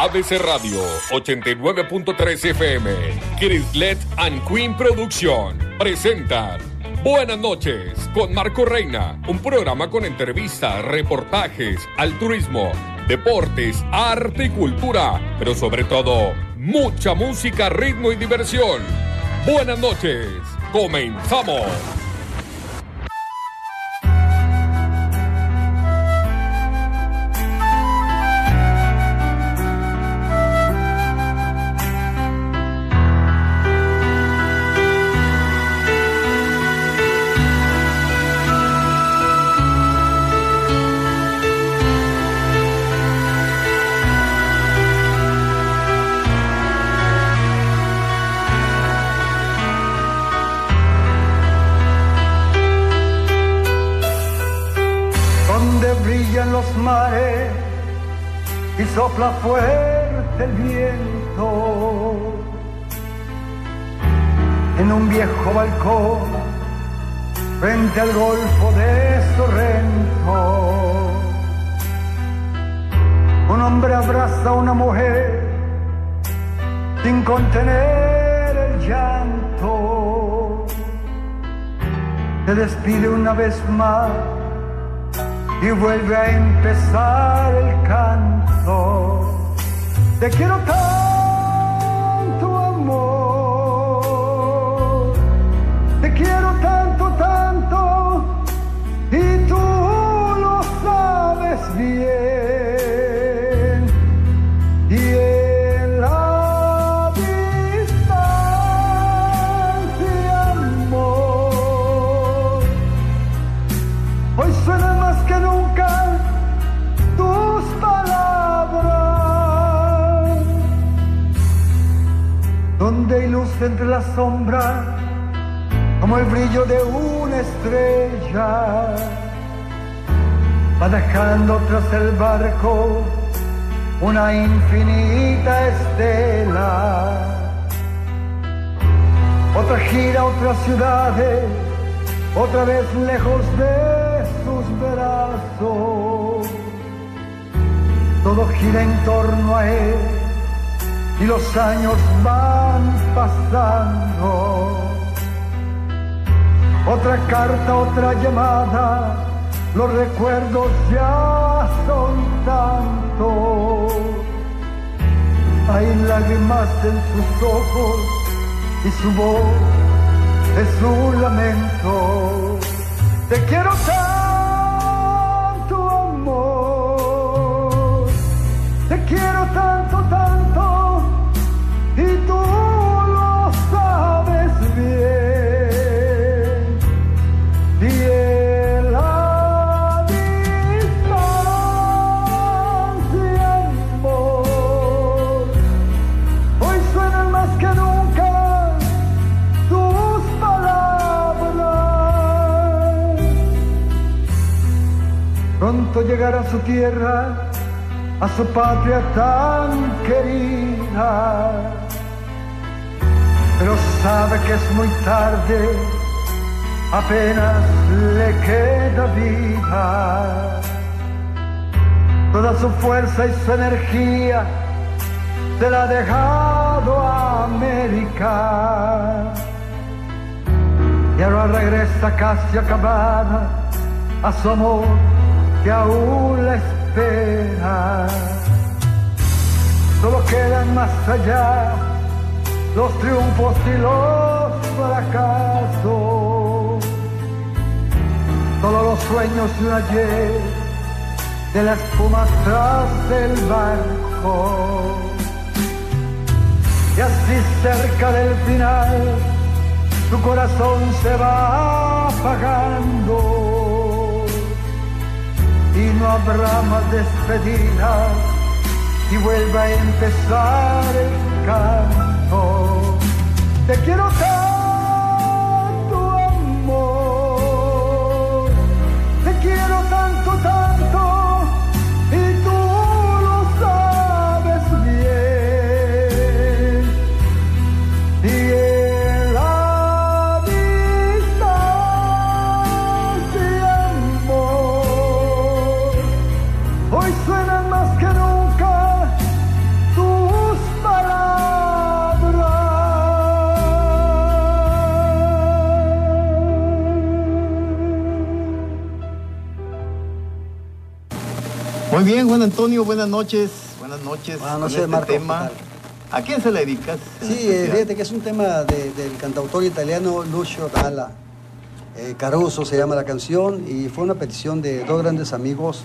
ABC Radio 89.3 FM, Crislet and Queen Producción presentan Buenas noches con Marco Reina, un programa con entrevistas, reportajes, altruismo, deportes, arte y cultura, pero sobre todo mucha música, ritmo y diversión. Buenas noches, comenzamos. Viejo balcón frente al golfo de Sorrento, un hombre abraza a una mujer sin contener el llanto. Se despide una vez más y vuelve a empezar el canto. Te quiero tanto, entre la sombra, como el brillo de una estrella, va dejando tras el barco una infinita estela. Otra gira, otras ciudades otra vez lejos de sus brazos. Todo gira en torno a él y los años van pasando. Otra carta, otra llamada, los recuerdos ya son tantos. Hay lágrimas en sus ojos y su voz es un lamento. Te quiero tanto, Llegará a su tierra, a su patria tan querida. Pero sabe que es muy tarde, apenas le queda vida. Toda su fuerza y su energía se la ha dejado América. Y ahora regresa casi acabada a su amor que aún la espera. Solo quedan más allá los triunfos y los fracasos. Solo los sueños y un ayer de la espuma tras del barco. Y así cerca del final, tu corazón se va apagando. Y no habrá más despedidas y vuelve a empezar el canto. Te quiero bien, Juan Antonio, buenas noches. Buenas noches. Buenas noches, este Marco, tema. ¿A quién se le dedicas? Sí, eh, fíjate que es un tema de- del cantautor italiano Lucio Dalla. Eh, Caruso se llama la canción y fue una petición de dos grandes amigos,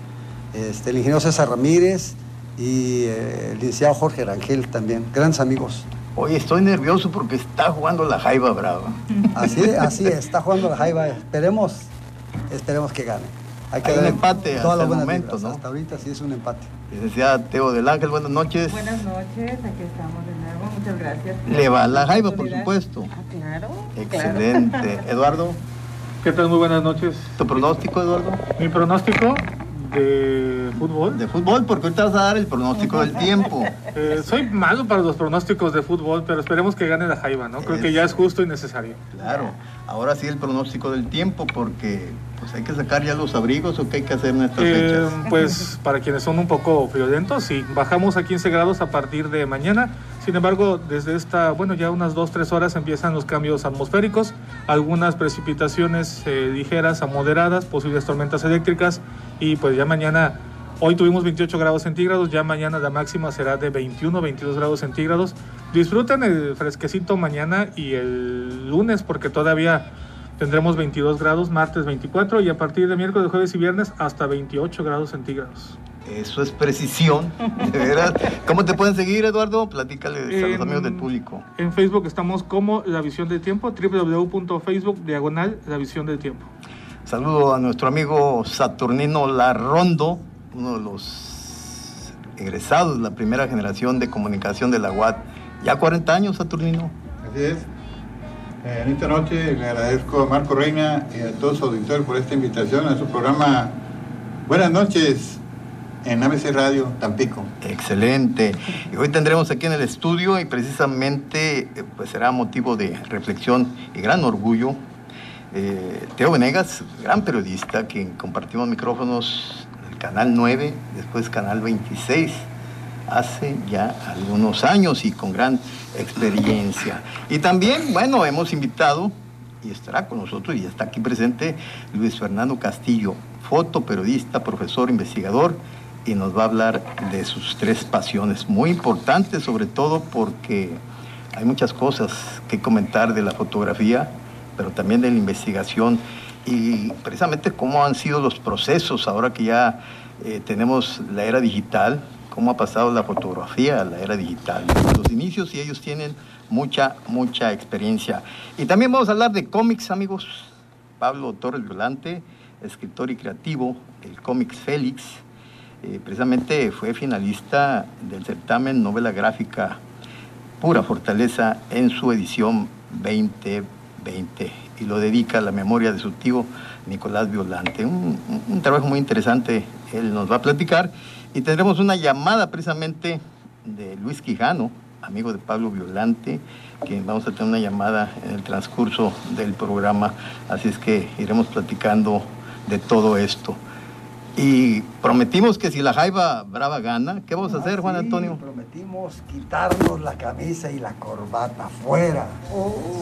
este, el ingeniero César Ramírez y eh, el licenciado Jorge Rangel también, grandes amigos. Oye, estoy nervioso porque está jugando la Jaiba Brava. Así, así es, está jugando la Jaiba, esperemos, esperemos que gane. Hay un empate hasta todas el momento, vibras, ¿no? Hasta ahorita sí es un empate. Licenciada Teo del Ángel, buenas noches. Buenas noches, aquí estamos de nuevo, muchas gracias. Le va la Jaiba, por supuesto. Ah, claro. Excelente. Eduardo, ¿Qué tal? Muy buenas noches. ¿tu pronóstico, Eduardo? Mi pronóstico de fútbol. De fútbol, porque ahorita vas a dar el pronóstico del tiempo. Eh, soy malo para los pronósticos de fútbol, pero esperemos que gane la Jaiba, ¿no? Creo que ya es justo y necesario. Claro. Ahora sí el pronóstico del tiempo, porque pues hay que sacar ya los abrigos o qué hay que hacer en estas Eh, fechas. pues para quienes son un poco friolentos, sí, bajamos a 15 grados a partir de mañana. Sin embargo, desde esta, bueno, ya unas 2-3 horas empiezan los cambios atmosféricos, algunas precipitaciones eh, ligeras a moderadas, posibles tormentas eléctricas y pues ya mañana, hoy tuvimos 28 grados centígrados, ya mañana la máxima será de 21-22 grados centígrados. Disfruten el fresquecito mañana y el lunes porque todavía tendremos 22 grados, martes 24 y a partir de miércoles, jueves y viernes hasta 28 grados centígrados. Eso es precisión, de veras. ¿Cómo te pueden seguir, Eduardo? Platícale a los amigos del público. En Facebook estamos como La Visión del Tiempo, www.facebook diagonal La Visión del Tiempo. Saludo a nuestro amigo Saturnino Larrondo, uno de los egresados la primera generación de comunicación de la UAT. Ya 40 años, Saturnino. Así es. Eh, En esta noche le agradezco a Marco Reina y a todos sus auditores por esta invitación a su programa Buenas noches en ABC Radio Tampico. Excelente. Y hoy tendremos aquí en el estudio y precisamente eh, pues será motivo de reflexión y gran orgullo. eh, Teo Venegas, gran periodista, quien compartimos micrófonos en el Canal 9, después Canal 26, hace ya algunos años y con gran experiencia. Y también, bueno, hemos invitado, y estará con nosotros, y está aquí presente, Luis Fernando Castillo, fotoperiodista, profesor, investigador, y nos va a hablar de sus tres pasiones, muy importantes sobre todo porque hay muchas cosas que comentar de la fotografía, pero también de la investigación y precisamente cómo han sido los procesos ahora que ya eh, tenemos la era digital, cómo ha pasado la fotografía a la era digital, los inicios y ellos tienen mucha, mucha experiencia. Y también vamos a hablar de cómics, amigos. Pablo Torres Violante, escritor y creativo, el cómics Félix, eh, precisamente fue finalista del certamen novela gráfica Pura Fortaleza en su edición 2020 y lo dedica a la memoria de su tío Nicolás Violante. Un trabajo muy interesante, él nos va a platicar y tendremos una llamada precisamente de Luis Quijano, amigo de Pablo Violante, que vamos a tener una llamada en el transcurso del programa, así es que iremos platicando de todo esto. Y prometimos que si la Jaiba Brava gana, ¿qué vamos a hacer, Juan Ah, sí, Antonio? Prometimos quitarnos la camisa y la corbata fuera.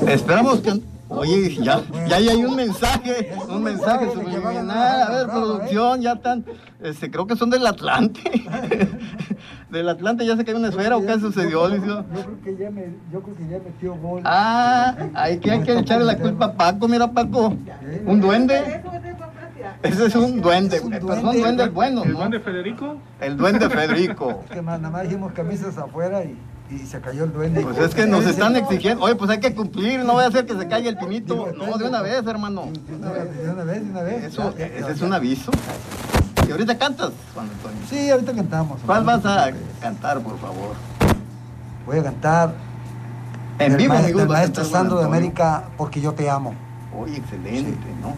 Esperamos que. Oye, ya, ya hay un mensaje, un mensaje subliminal. A ver, producción, ya están. Este, creo que son del Atlante. Del Atlante ya se cayó una esfera o qué sucedió. Yo creo que ya, me, yo creo que ya metió gol. Ah, hay que, hay que echarle la culpa a Paco, mira Paco. Un duende. Ese es un duende, Es un pero son duende. duendes buenos, ¿El ¿no? duende Federico? El duende Federico. Es que más, nada más dijimos camisas afuera y, y se cayó el duende. Pues es que nos están exigiendo. Oye, pues hay que cumplir, no voy a hacer que se caiga el pinito. No, de una vez, hermano. De una vez, de una vez, de una vez. Eso, Ya, ya, ese es un aviso. Y ahorita cantas, Juan Antonio. Sí, ahorita cantamos. ¿Cuál vas a cantar, por favor? Voy a cantar En vivo, amigos. del maestro Sandro de. América, porque yo te amo. Oye, excelente, ¿no?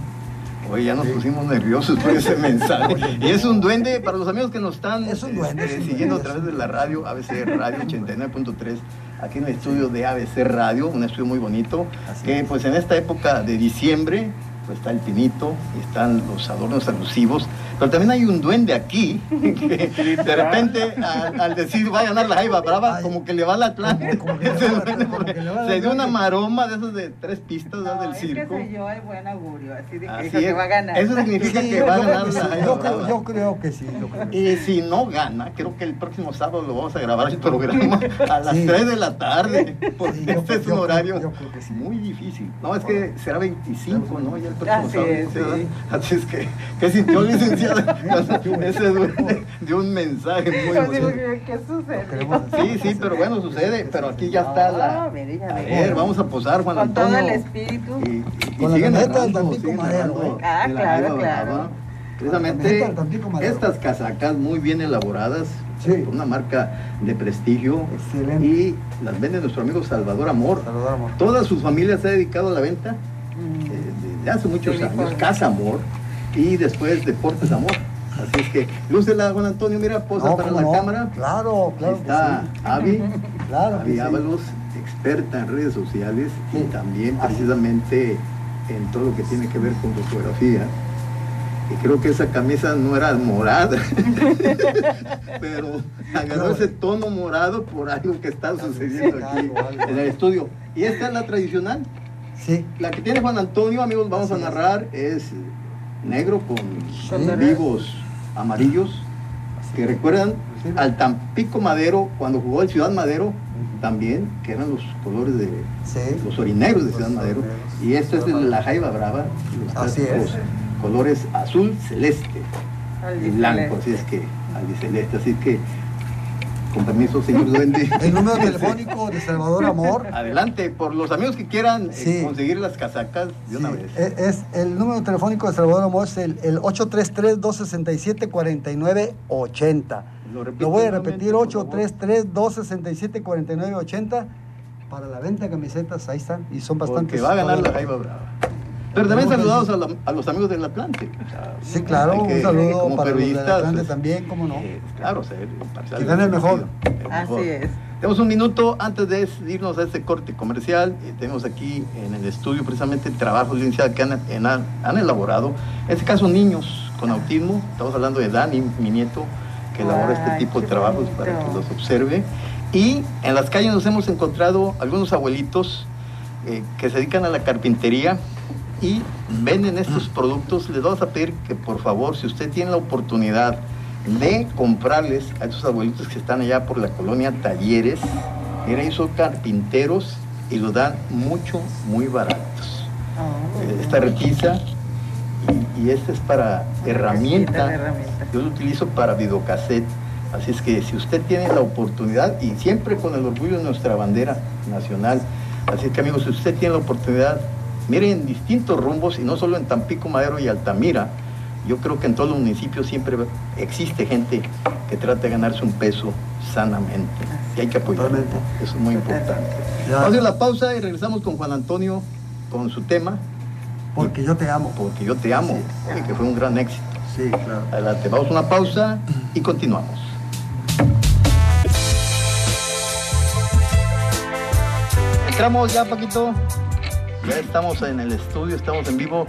Oye, ya nos pusimos nerviosos por ese mensaje. Y es un duende, para los amigos que nos están Es un duende, este, es un siguiendo a través de la radio, ABC Radio 89.3, aquí en el estudio de ABC Radio, un estudio muy bonito, Así que es. pues en esta época de diciembre, pues está el pinito están los adornos alusivos. Pero también hay un duende aquí que de repente al, al decir va a ganar la Jaiba Brava, Ay. como que le va la plan. Se dio una maroma de esas de tres pistas ¿no? Del es circo. que se yo buen augurio, así de que Así va a ganar. Eso significa Sí, que va a ganar sí, la Jaiba yo, creo, Brava. yo creo que sí. creo. Y si no gana, creo que el próximo sábado lo vamos a grabar el programa a las Sí. 3 de la tarde, porque este es un horario muy difícil. No, es que será 25, ¿no? Ya el próximo Así sábado. es, sí. Así es que, ¿qué sintió licenciada? Ese dio un mensaje muy emocionante. ¿qué sucede? Queremos- Sí, sí, pero bueno, sucede, pero aquí ya está la... A ve. ver, vamos a posar, Juan Con todo Antonio. el espíritu. Y, y- Con siguen narrando, narrando ¿eh? Ah, de claro, claro. Precisamente estas casacas muy bien elaboradas, Sí. con una marca de prestigio Excelente. y las vende nuestro amigo Salvador Amor. Saludar, amor. Toda su familia se ha dedicado a la venta. Desde hace muchos años. Casa Amor y después Deportes Amor. Así es que, lúcela, Juan Antonio, mira, posa No, para ¿cómo la no? cámara. Claro, claro. Está que sí. Avi, Claro que Avi sí. Ábalos, experta en redes sociales y también precisamente en todo lo que tiene que ver con fotografía. Y creo que esa camisa no era morada, pero agarró ese tono morado por algo que está sucediendo aquí en el estudio. Y esta es la tradicional, Sí. la que tiene Juan Antonio, amigos, vamos a es. narrar, es negro con Sí. vivos amarillos, que recuerdan al Tampico Madero, cuando jugó el Ciudad Madero, también, que eran los colores de Sí. los orineros de Los Ciudad Madero. Y esto es de la. Jaiba Brava, los es. colores azul, celeste y blanco, así es que, albiceleste, así que, con permiso, señor Duende. El número telefónico de Salvador Amor. Adelante, por los amigos que quieran eh, Sí. conseguir las casacas de una Sí, vez. Es, es- el número telefónico de Salvador Amor es el, el 833-267-4980. Lo Lo voy a repetir, por favor. 833-267-4980 para la venta de camisetas, ahí están, y son bastantes. Porque va a ganar la. Jaiba Brava. Pero también saludados a, la- a los amigos del Atlante. O sea, Sí, claro, que, un saludo como para los de periodistas, Atlante pues, también, cómo no. eh, claro, ser imparcial Que gane el mejor. el Así mejor. es. Tenemos un minuto antes de irnos a este corte comercial. y tenemos aquí en el estudio precisamente trabajos licenciados que han, en- han, elaborado. En este caso, niños con autismo. Estamos hablando de Dani, mi nieto, que elabora este tipo de trabajos bonito. para que los observe. Y en las calles nos hemos encontrado algunos abuelitos eh, que se dedican a la carpintería y venden estos productos. Les vamos a pedir que por favor, si usted tiene la oportunidad de comprarles a esos abuelitos que están allá por la colonia Talleres, miren, ellos son carpinteros y los dan mucho, muy baratos. Oh. Eh, Esta repisa y, y esta es para herramienta. Yo lo utilizo para videocassette. Así es que si usted tiene la oportunidad, y siempre con el orgullo de nuestra bandera nacional, así que amigos, si usted tiene la oportunidad, miren en distintos rumbos, y no solo en Tampico, Madero y Altamira, yo creo que en todos los municipios siempre existe gente que trata de ganarse un peso sanamente. Y hay que apoyarlo. Totalmente. Eso es muy importante. Vamos a la pausa y regresamos con Juan Antonio con su tema, Porque yo te amo. Porque yo te amo, Sí. que fue un gran éxito. Sí, claro. Adelante, vamos a una pausa y continuamos. Entramos ya, Paquito. Ya estamos en el estudio, estamos en vivo.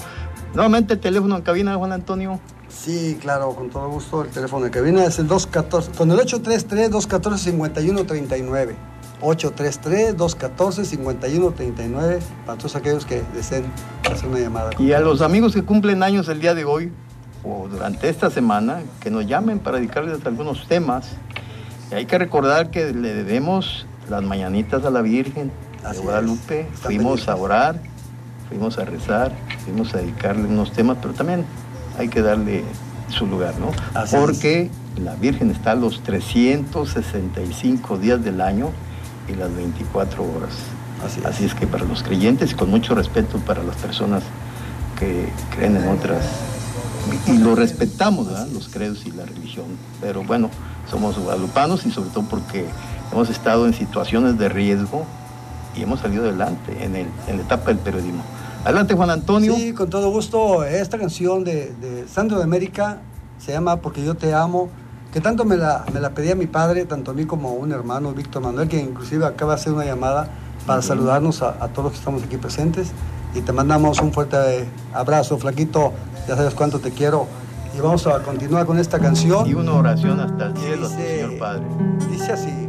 Nuevamente el teléfono en cabina, Juan Antonio. Sí, claro, con todo gusto. El teléfono de cabina es el 214, con el 833-214-5139. 833-214-5139 para todos aquellos que deseen hacer una llamada. Y a los amigos que cumplen años el día de hoy o durante esta semana, que nos llamen para dedicarles algunos temas. Y hay que recordar que le debemos las mañanitas a la Virgen Así de. Guadalupe. Fuimos a orar, fuimos a rezar, fuimos a dedicarle unos temas, pero también hay que darle su lugar, ¿no? Así Porque la Virgen está los 365 días del año y las 24 horas. Así es. Así es que para los creyentes y con mucho respeto para las personas que creen en otras y lo respetamos, ¿verdad? los credos y la religión. Pero bueno, somos guadalupanos y sobre todo porque hemos estado en situaciones de riesgo y hemos salido adelante en, el, en la etapa del periodismo. Adelante, Juan Antonio. Sí, con todo gusto. Esta canción de, de Sandro de América se llama Porque yo te amo, que tanto me la, me la pedía mi padre, tanto a mí como a un hermano, Víctor Manuel, que inclusive acaba de hacer una llamada para saludarnos a, a todos los que estamos aquí presentes. y te mandamos un fuerte abrazo, flaquito, ya sabes cuánto te quiero. Y vamos a continuar con esta canción. Y una oración hasta el cielo, dice- Señor Padre. Dice así.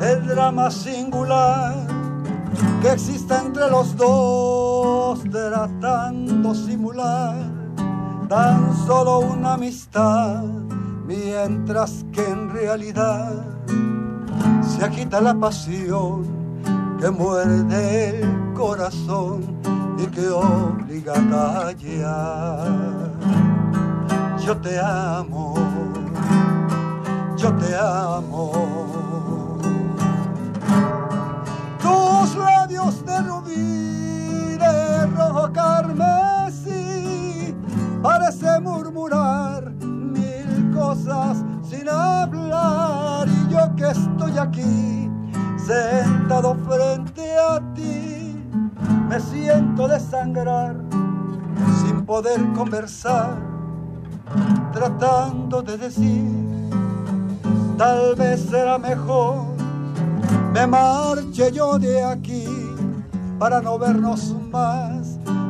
el drama singular que existe entre los dos, tratando simular tan solo una amistad, mientras que en realidad se agita la pasión que muerde el corazón y que obliga a callar. Yo te amo, yo te amo. De rojo carmesí, parece murmurar mil cosas sin hablar. Y yo que estoy aquí, sentado frente a ti, me siento desangrar sin poder conversar, tratando de decir, tal vez será mejor me marche yo de aquí para no vernos más.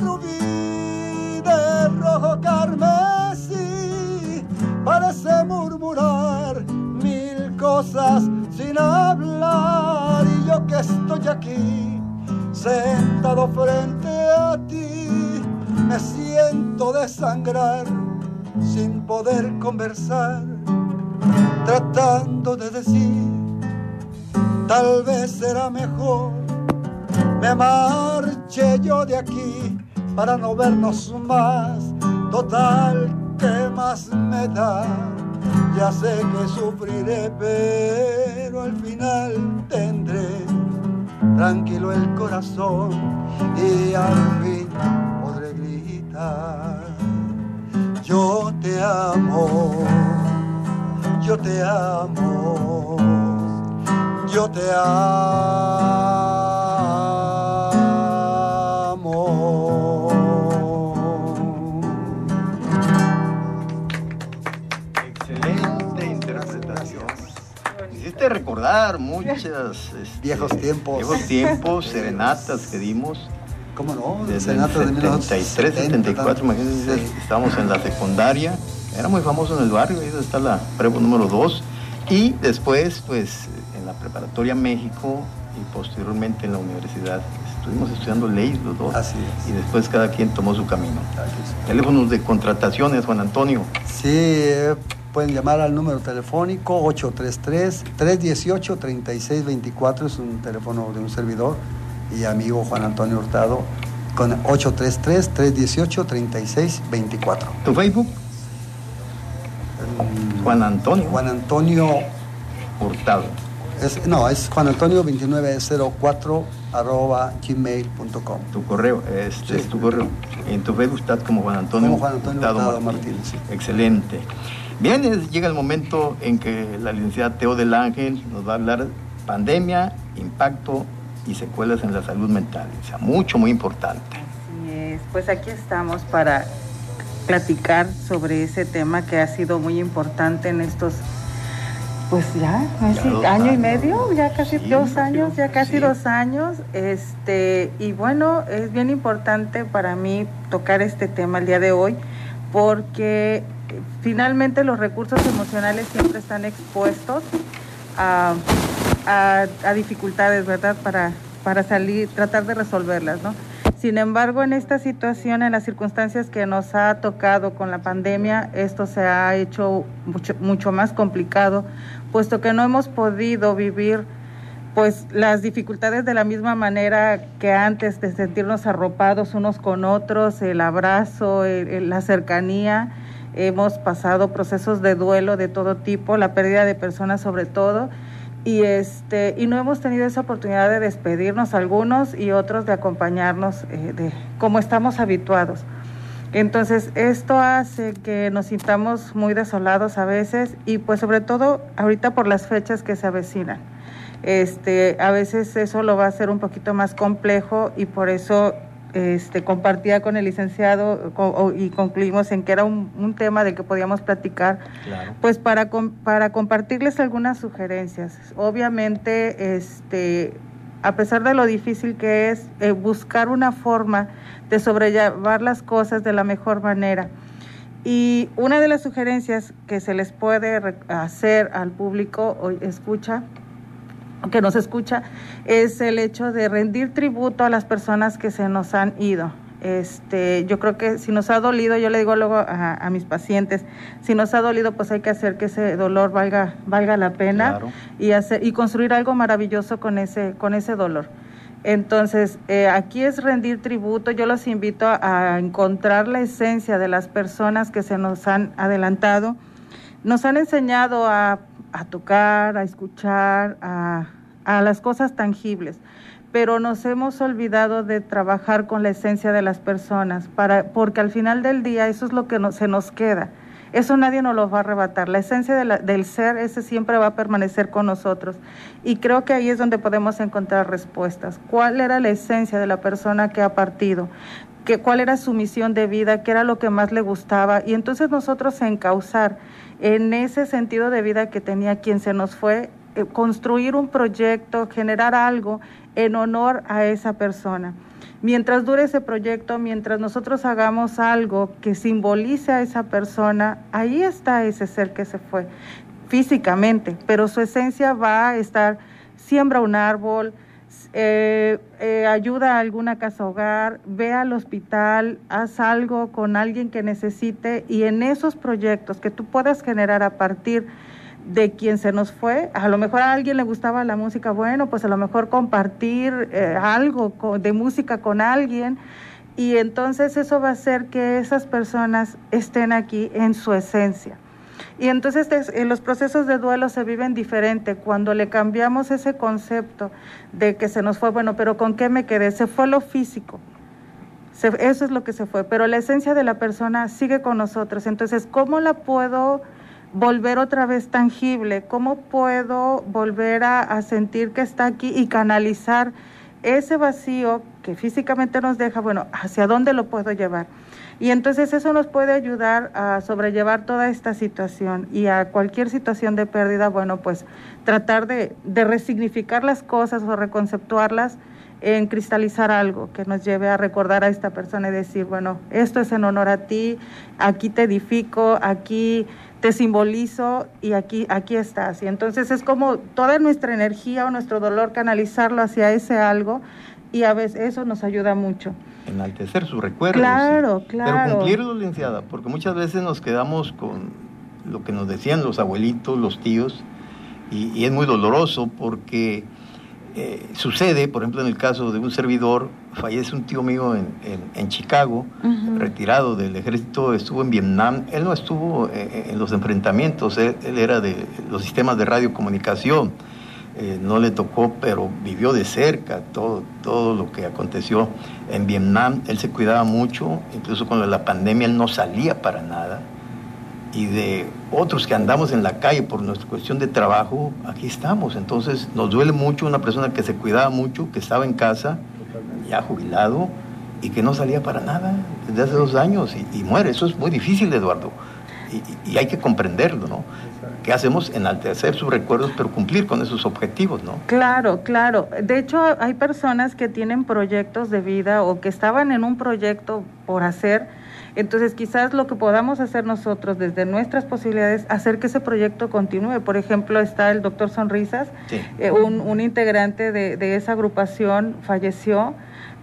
Rubí, de rojo carmesí, parece murmurar mil cosas sin hablar. Y yo que estoy aquí, sentado frente a ti, me siento desangrar sin poder conversar, tratando de decir tal vez será mejor me marche yo de aquí para no vernos más. Total, ¿qué más me da? Ya sé que sufriré, pero al final tendré tranquilo el corazón y al fin podré gritar. Yo te amo, yo te amo yo te amo. Recordar muchas este, Viejos tiempos. viejos tiempos, serenatas que dimos. ¿Cómo no? Desde el Senato de 73, 74, imagínense, Sí. estábamos en la secundaria. Era muy famoso en el barrio, ahí está la prueba número 2. Y después, pues, en la preparatoria México y posteriormente en la universidad. Estuvimos estudiando leyes los dos. Así es. Y después cada quien tomó su camino. Teléfonos de contrataciones, Juan Antonio. Sí, eh, pueden llamar al número telefónico 833-318-3624, es un teléfono de un servidor y amigo Juan Antonio Hurtado, con 833-318-3624. ¿Tu Facebook? Juan Antonio Juan Antonio, Hurtado. Es, no, es Juan Antonio 2904 arroba gmail.com. Tu correo, este Sí. es tu correo. En tu Facebook estás como Juan Antonio, Como Juan Antonio Hurtado Martínez, sí. Excelente. Bien, es- llega el momento en que la licenciada Teo del Ángel nos va a hablar pandemia, impacto y secuelas en la salud mental. O sea, mucho, muy importante. Así es. Pues aquí estamos para platicar sobre ese tema que ha sido muy importante en estos, pues ya, casi año y medio, ya casi Sí, dos años, ya casi sí. dos años. Este, y bueno, es bien importante para mí tocar este tema el día de hoy, porque finalmente los recursos emocionales siempre están expuestos a, a- a dificultades, ¿verdad? Para, para salir, tratar de resolverlas, ¿no? Sin embargo, en esta situación, en las circunstancias que nos ha tocado con la pandemia, esto se ha hecho mucho, mucho más complicado, puesto que no hemos podido vivir pues las dificultades de la misma manera que antes de sentirnos arropados unos con otros, el abrazo, la cercanía. Hemos pasado procesos de duelo de todo tipo, la pérdida de personas sobre todo y este y no hemos tenido esa oportunidad de despedirnos algunos y otros de acompañarnos eh, de como estamos habituados. Entonces, esto hace que nos sintamos muy desolados a veces y pues sobre todo ahorita por las fechas que se avecinan. Este, a veces eso lo va a hacer un poquito más complejo y por eso este, compartía con el licenciado y concluimos en que era un, tema de que podíamos platicar, pues para, para compartirles algunas sugerencias. Obviamente, este, a pesar de lo difícil que es eh, buscar una forma de sobrellevar las cosas de la mejor manera. Y una de las sugerencias que se les puede hacer al público, hoy escucha, que nos escucha es el hecho de rendir tributo a las personas que se nos han ido. Este, yo creo que si nos ha dolido, yo le digo luego a, mis pacientes, si nos ha dolido, pues hay que hacer que ese dolor valga, valga la pena y hacer y construir algo maravilloso con ese, con ese dolor. Entonces, eh, aquí es rendir tributo. Yo los invito a encontrar la esencia de las personas que se nos han adelantado. Nos han enseñado a a tocar, a escuchar, a, las cosas tangibles, pero nos hemos olvidado de trabajar con la esencia de las personas, para, porque al final del día eso es lo que se nos queda. Eso nadie nos lo va a arrebatar. La esencia del ser, ese siempre va a permanecer con nosotros. Y creo que ahí es donde podemos encontrar respuestas. ¿Cuál era la esencia de la persona que ha partido? ¿Qué, ¿Cuál era su misión de vida? ¿Qué era lo que más le gustaba? Y entonces nosotros encauzar en ese sentido de vida que tenía quien se nos fue, eh, construir un proyecto, generar algo en honor a esa persona. Mientras dure ese proyecto, mientras nosotros hagamos algo que simbolice a esa persona, ahí está ese ser que se fue físicamente, pero su esencia va a estar, siembra un árbol, eh, ayuda a alguna casa hogar, ve al hospital, haz algo con alguien que necesite y en esos proyectos que tú puedas generar a partir de quien se nos fue, a lo mejor a alguien le gustaba la música, bueno, pues a lo mejor compartir eh, algo de música con alguien y entonces eso va a hacer que esas personas estén aquí en su esencia. Y entonces en los procesos de duelo se viven diferente. Cuando le cambiamos ese concepto de que se nos fue, bueno, pero ¿con qué me quedé? Se fue lo físico. eso es lo que se fue. Pero la esencia de la persona sigue con nosotros. Entonces, ¿cómo la puedo volver otra vez tangible? ¿Cómo puedo volver a sentir que está aquí y canalizar ese vacío que físicamente nos deja? Bueno, ¿hacia dónde lo puedo llevar? Y entonces eso nos puede ayudar a sobrellevar toda esta situación y a cualquier situación de pérdida, bueno, pues tratar de, resignificar las cosas o reconceptuarlas en cristalizar algo que nos lleve a recordar a esta persona y decir, bueno, esto es en honor a ti, aquí te edifico, aquí te simbolizo y aquí, aquí estás. Y entonces es como toda nuestra energía o nuestro dolor canalizarlo hacia ese algo y a veces eso nos ayuda mucho. Enaltecer su recuerdo. Claro, claro. Pero cumplirlo, licenciada, porque muchas veces nos quedamos con lo que nos decían los abuelitos, los tíos, y, es muy doloroso porque eh, sucede, por ejemplo, en el caso de un servidor, fallece un tío mío en, en, Chicago, retirado del ejército, estuvo en Vietnam, él no estuvo eh, en los enfrentamientos, él, él era de los sistemas de radiocomunicación eh, no le tocó, pero vivió de cerca todo, todo lo que aconteció en Vietnam. Él se cuidaba mucho, incluso con la pandemia él no salía para nada. Y de otros que andamos en la calle por nuestra cuestión de trabajo, aquí estamos. Entonces nos duele mucho una persona que se cuidaba mucho, que estaba en casa, ya jubilado, y que no salía para nada desde hace dos años y, muere. Eso es muy difícil, Eduardo. Y, y hay que comprenderlo, ¿no? ¿Qué hacemos? Enaltecer sus recuerdos, pero cumplir con esos objetivos, ¿no? Claro, claro. De hecho, hay personas que tienen proyectos de vida o que estaban en un proyecto por hacer. Entonces, quizás lo que podamos hacer nosotros desde nuestras posibilidades, hacer que ese proyecto continúe. Por ejemplo, está el doctor Sonrisas, eh, un, integrante de, de esa agrupación falleció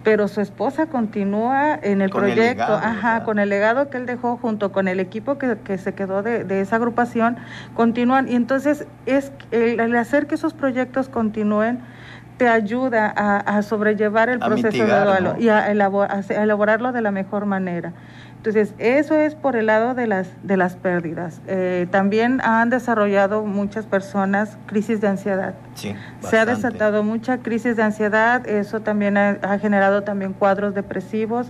pero su esposa continúa en el Con el proyecto, legado, ajá, con el legado que él dejó junto con el equipo que, que se quedó de, de esa agrupación, continúan. Y entonces es el, el hacer que esos proyectos continúen te ayuda a, a sobrellevar el A proceso mitigar, de duelo ¿no? y elabor- a elaborarlo de la mejor manera. Entonces, eso es por el lado de las, de las pérdidas. Eh, también han desarrollado muchas personas crisis de ansiedad. Sí, Se ha desatado mucha crisis de ansiedad, eso también ha, ha generado también cuadros depresivos.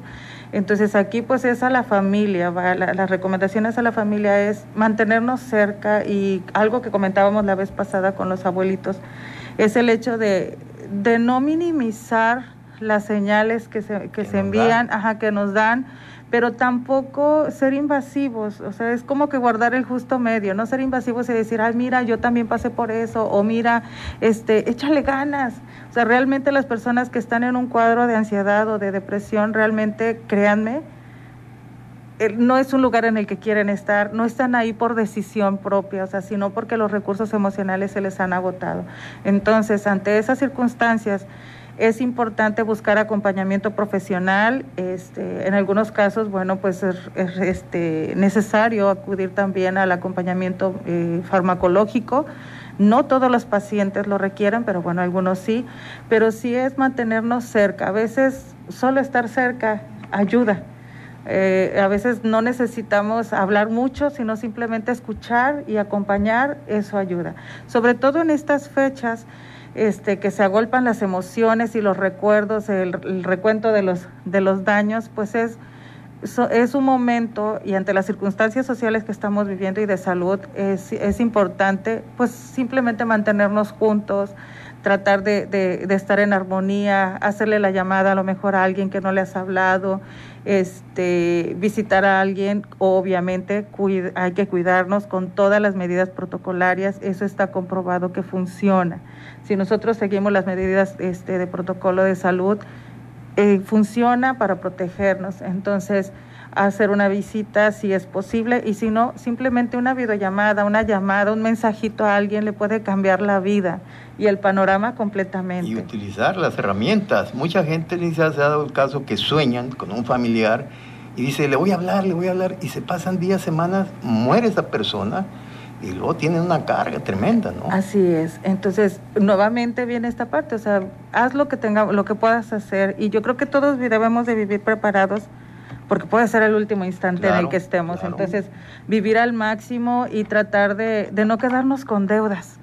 Entonces aquí pues es a la familia, va, la- las recomendaciones a la familia es mantenernos cerca y algo que comentábamos la vez pasada con los abuelitos es el hecho de, de no minimizar las señales que se, que Que se envían, dan. ajá, que nos dan, pero tampoco ser invasivos, o sea, es como que guardar el justo medio, no ser invasivos y decir, ay, mira, yo también pasé por eso, o mira, este, échale ganas. O sea, realmente las personas que están en un cuadro de ansiedad o de depresión, realmente, créanme, eh, no es un lugar en el que quieren estar, no están ahí por decisión propia, o sea, sino porque los recursos emocionales se les han agotado. Entonces, ante esas circunstancias, es importante buscar acompañamiento profesional. Este, en algunos casos, bueno, pues es, es, este, necesario acudir también al acompañamiento eh, farmacológico. No todos los pacientes lo requieren, pero bueno, algunos sí. Pero sí es mantenernos cerca. A veces solo estar cerca ayuda. Eh, a veces no necesitamos hablar mucho, sino simplemente escuchar y acompañar, eso ayuda. Sobre todo en estas fechas este, que se agolpan las emociones y los recuerdos, el, el recuento de los, de los daños, pues es, so- es un momento y ante las circunstancias sociales que estamos viviendo y de salud, es, es importante pues simplemente mantenernos juntos, tratar de, de, estar en armonía, hacerle la llamada a lo mejor a alguien que no le has hablado, este, visitar a alguien, obviamente hay que cuidarnos con todas las medidas protocolarias, eso está comprobado que funciona. Si nosotros seguimos las medidas este, de protocolo de salud, eh, funciona para protegernos. Entonces, hacer una visita si es posible y si no, simplemente una videollamada, una llamada, un mensajito a alguien le puede cambiar la vida y el panorama completamente. Y utilizar las herramientas. Mucha gente ni se ha dado el caso que sueñan con un familiar y dice, le voy a hablar, le voy a hablar, y se pasan días, semanas, muere esa persona y luego tienen una carga tremenda, ¿no? Así es. Entonces, nuevamente viene esta parte, o sea, haz lo que tenga, lo que puedas hacer y yo creo que todos debemos de vivir preparados porque puede ser el último instante en el que estemos. claro. Entonces, vivir al máximo y tratar de, de no quedarnos con deudas.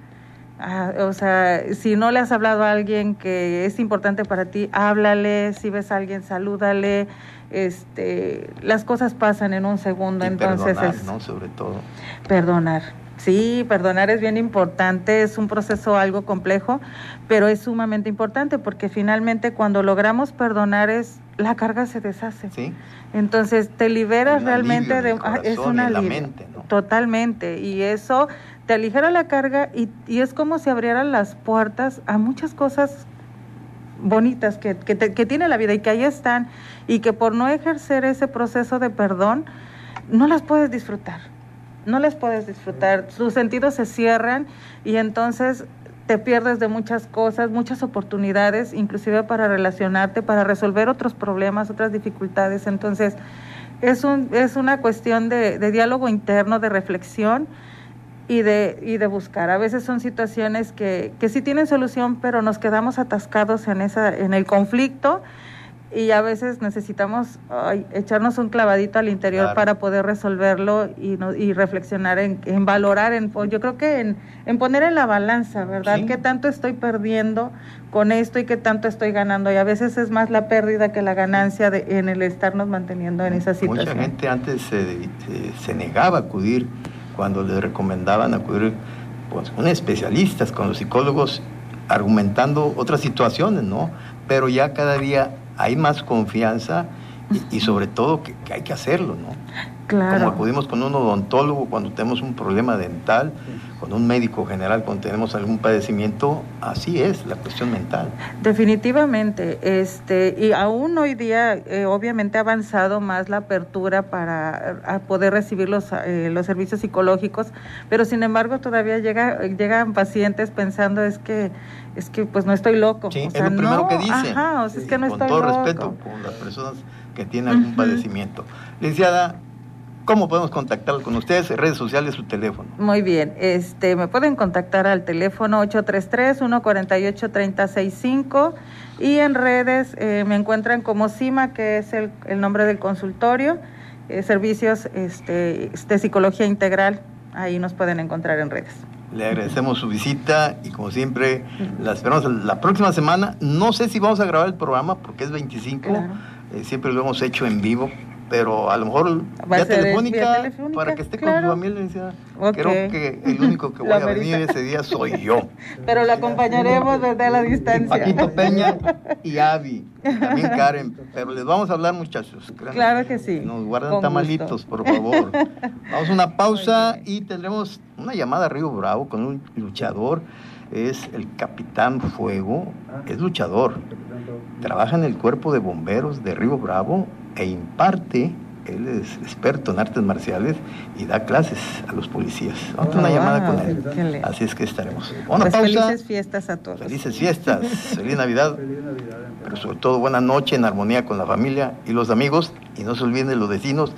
Ah, o sea, si no le has hablado a alguien que es importante para ti, háblale, si ves a alguien, salúdale. Este, las cosas pasan en un segundo, Y entonces perdonar, es ¿no? Sobre todo. Perdonar. Sí, perdonar es bien importante, es un proceso algo complejo, pero es sumamente importante porque finalmente cuando logramos perdonar es la carga se deshace. Sí. Entonces te liberas realmente alivio de ah, es corazón la mente, ¿no? Totalmente, y eso te aligera la carga y, y es como si abrieran las puertas a muchas cosas bonitas que, que, te- que tiene la vida y que ahí están y que por no ejercer ese proceso de perdón no las puedes disfrutar, no las puedes disfrutar, tus sentidos se cierran y entonces te pierdes de muchas cosas, muchas oportunidades, inclusive para relacionarte, para resolver otros problemas, otras dificultades. Entonces, es, un, es una cuestión de, de diálogo interno, de reflexión y de, y de buscar. A veces son situaciones que, que sí tienen solución, pero nos quedamos atascados en, esa, en el conflicto y a veces necesitamos ay, echarnos un clavadito al interior Claro. para poder resolverlo y, no- y reflexionar en, en valorar, en, yo creo que en, en poner en la balanza, ¿verdad? Sí. ¿Qué tanto estoy perdiendo con esto y qué tanto estoy ganando? Y a veces es más la pérdida que la ganancia de, en el estarnos manteniendo en esa situación. Mucha gente antes se, se- se negaba a acudir cuando le recomendaban acudir pues, con especialistas, con los psicólogos, argumentando otras situaciones, ¿no? Pero ya cada día hay más confianza y, y sobre todo que, que hay que hacerlo, ¿no? Como acudimos con un odontólogo cuando tenemos un problema dental, con un médico general cuando tenemos algún padecimiento, así es la cuestión mental. Definitivamente, este, y aún hoy día eh, obviamente ha avanzado más la apertura para poder recibir los, eh, los servicios psicológicos, pero sin embargo todavía llega, llegan pacientes pensando es que es que pues no estoy loco. Sí, es lo primero que dicen. Ajá, o sea, es que no con todo respeto con las personas que tienen algún padecimiento. Licenciada, ¿Cómo podemos contactar con ustedes? Redes sociales, su teléfono. Muy bien, este, me pueden contactar al teléfono 833-148-3065 y en redes eh, me encuentran como CIMA, que es el, nombre del consultorio, eh, servicios este, de psicología integral, ahí nos pueden encontrar en redes. Le agradecemos su visita y como siempre la esperamos la próxima semana. No sé si vamos a grabar el programa porque es 25, eh, siempre lo hemos hecho en vivo, pero a lo mejor vía telefónica, para que esté con su familia. Creo que el único que voy a venir ese día soy yo. Pero lo acompañaremos desde la distancia. Paquito Peña y Avi, también Karen. Pero les vamos a hablar, muchachos. Claro que sí. Nos guardan tamalitos, por favor. Vamos a una pausa y tendremos una llamada a Río Bravo con un luchador. Es el Capitán Fuego, es luchador. Trabaja en el cuerpo de bomberos de Río Bravo e imparte, él es experto en artes marciales y da clases a los policías. Vamos a una llamada con él. Así es que estaremos. Una pues Felices fiestas a todos. Felices fiestas, feliz Navidad, pero sobre todo buena noche en armonía con la familia y los amigos y no se olviden de los vecinos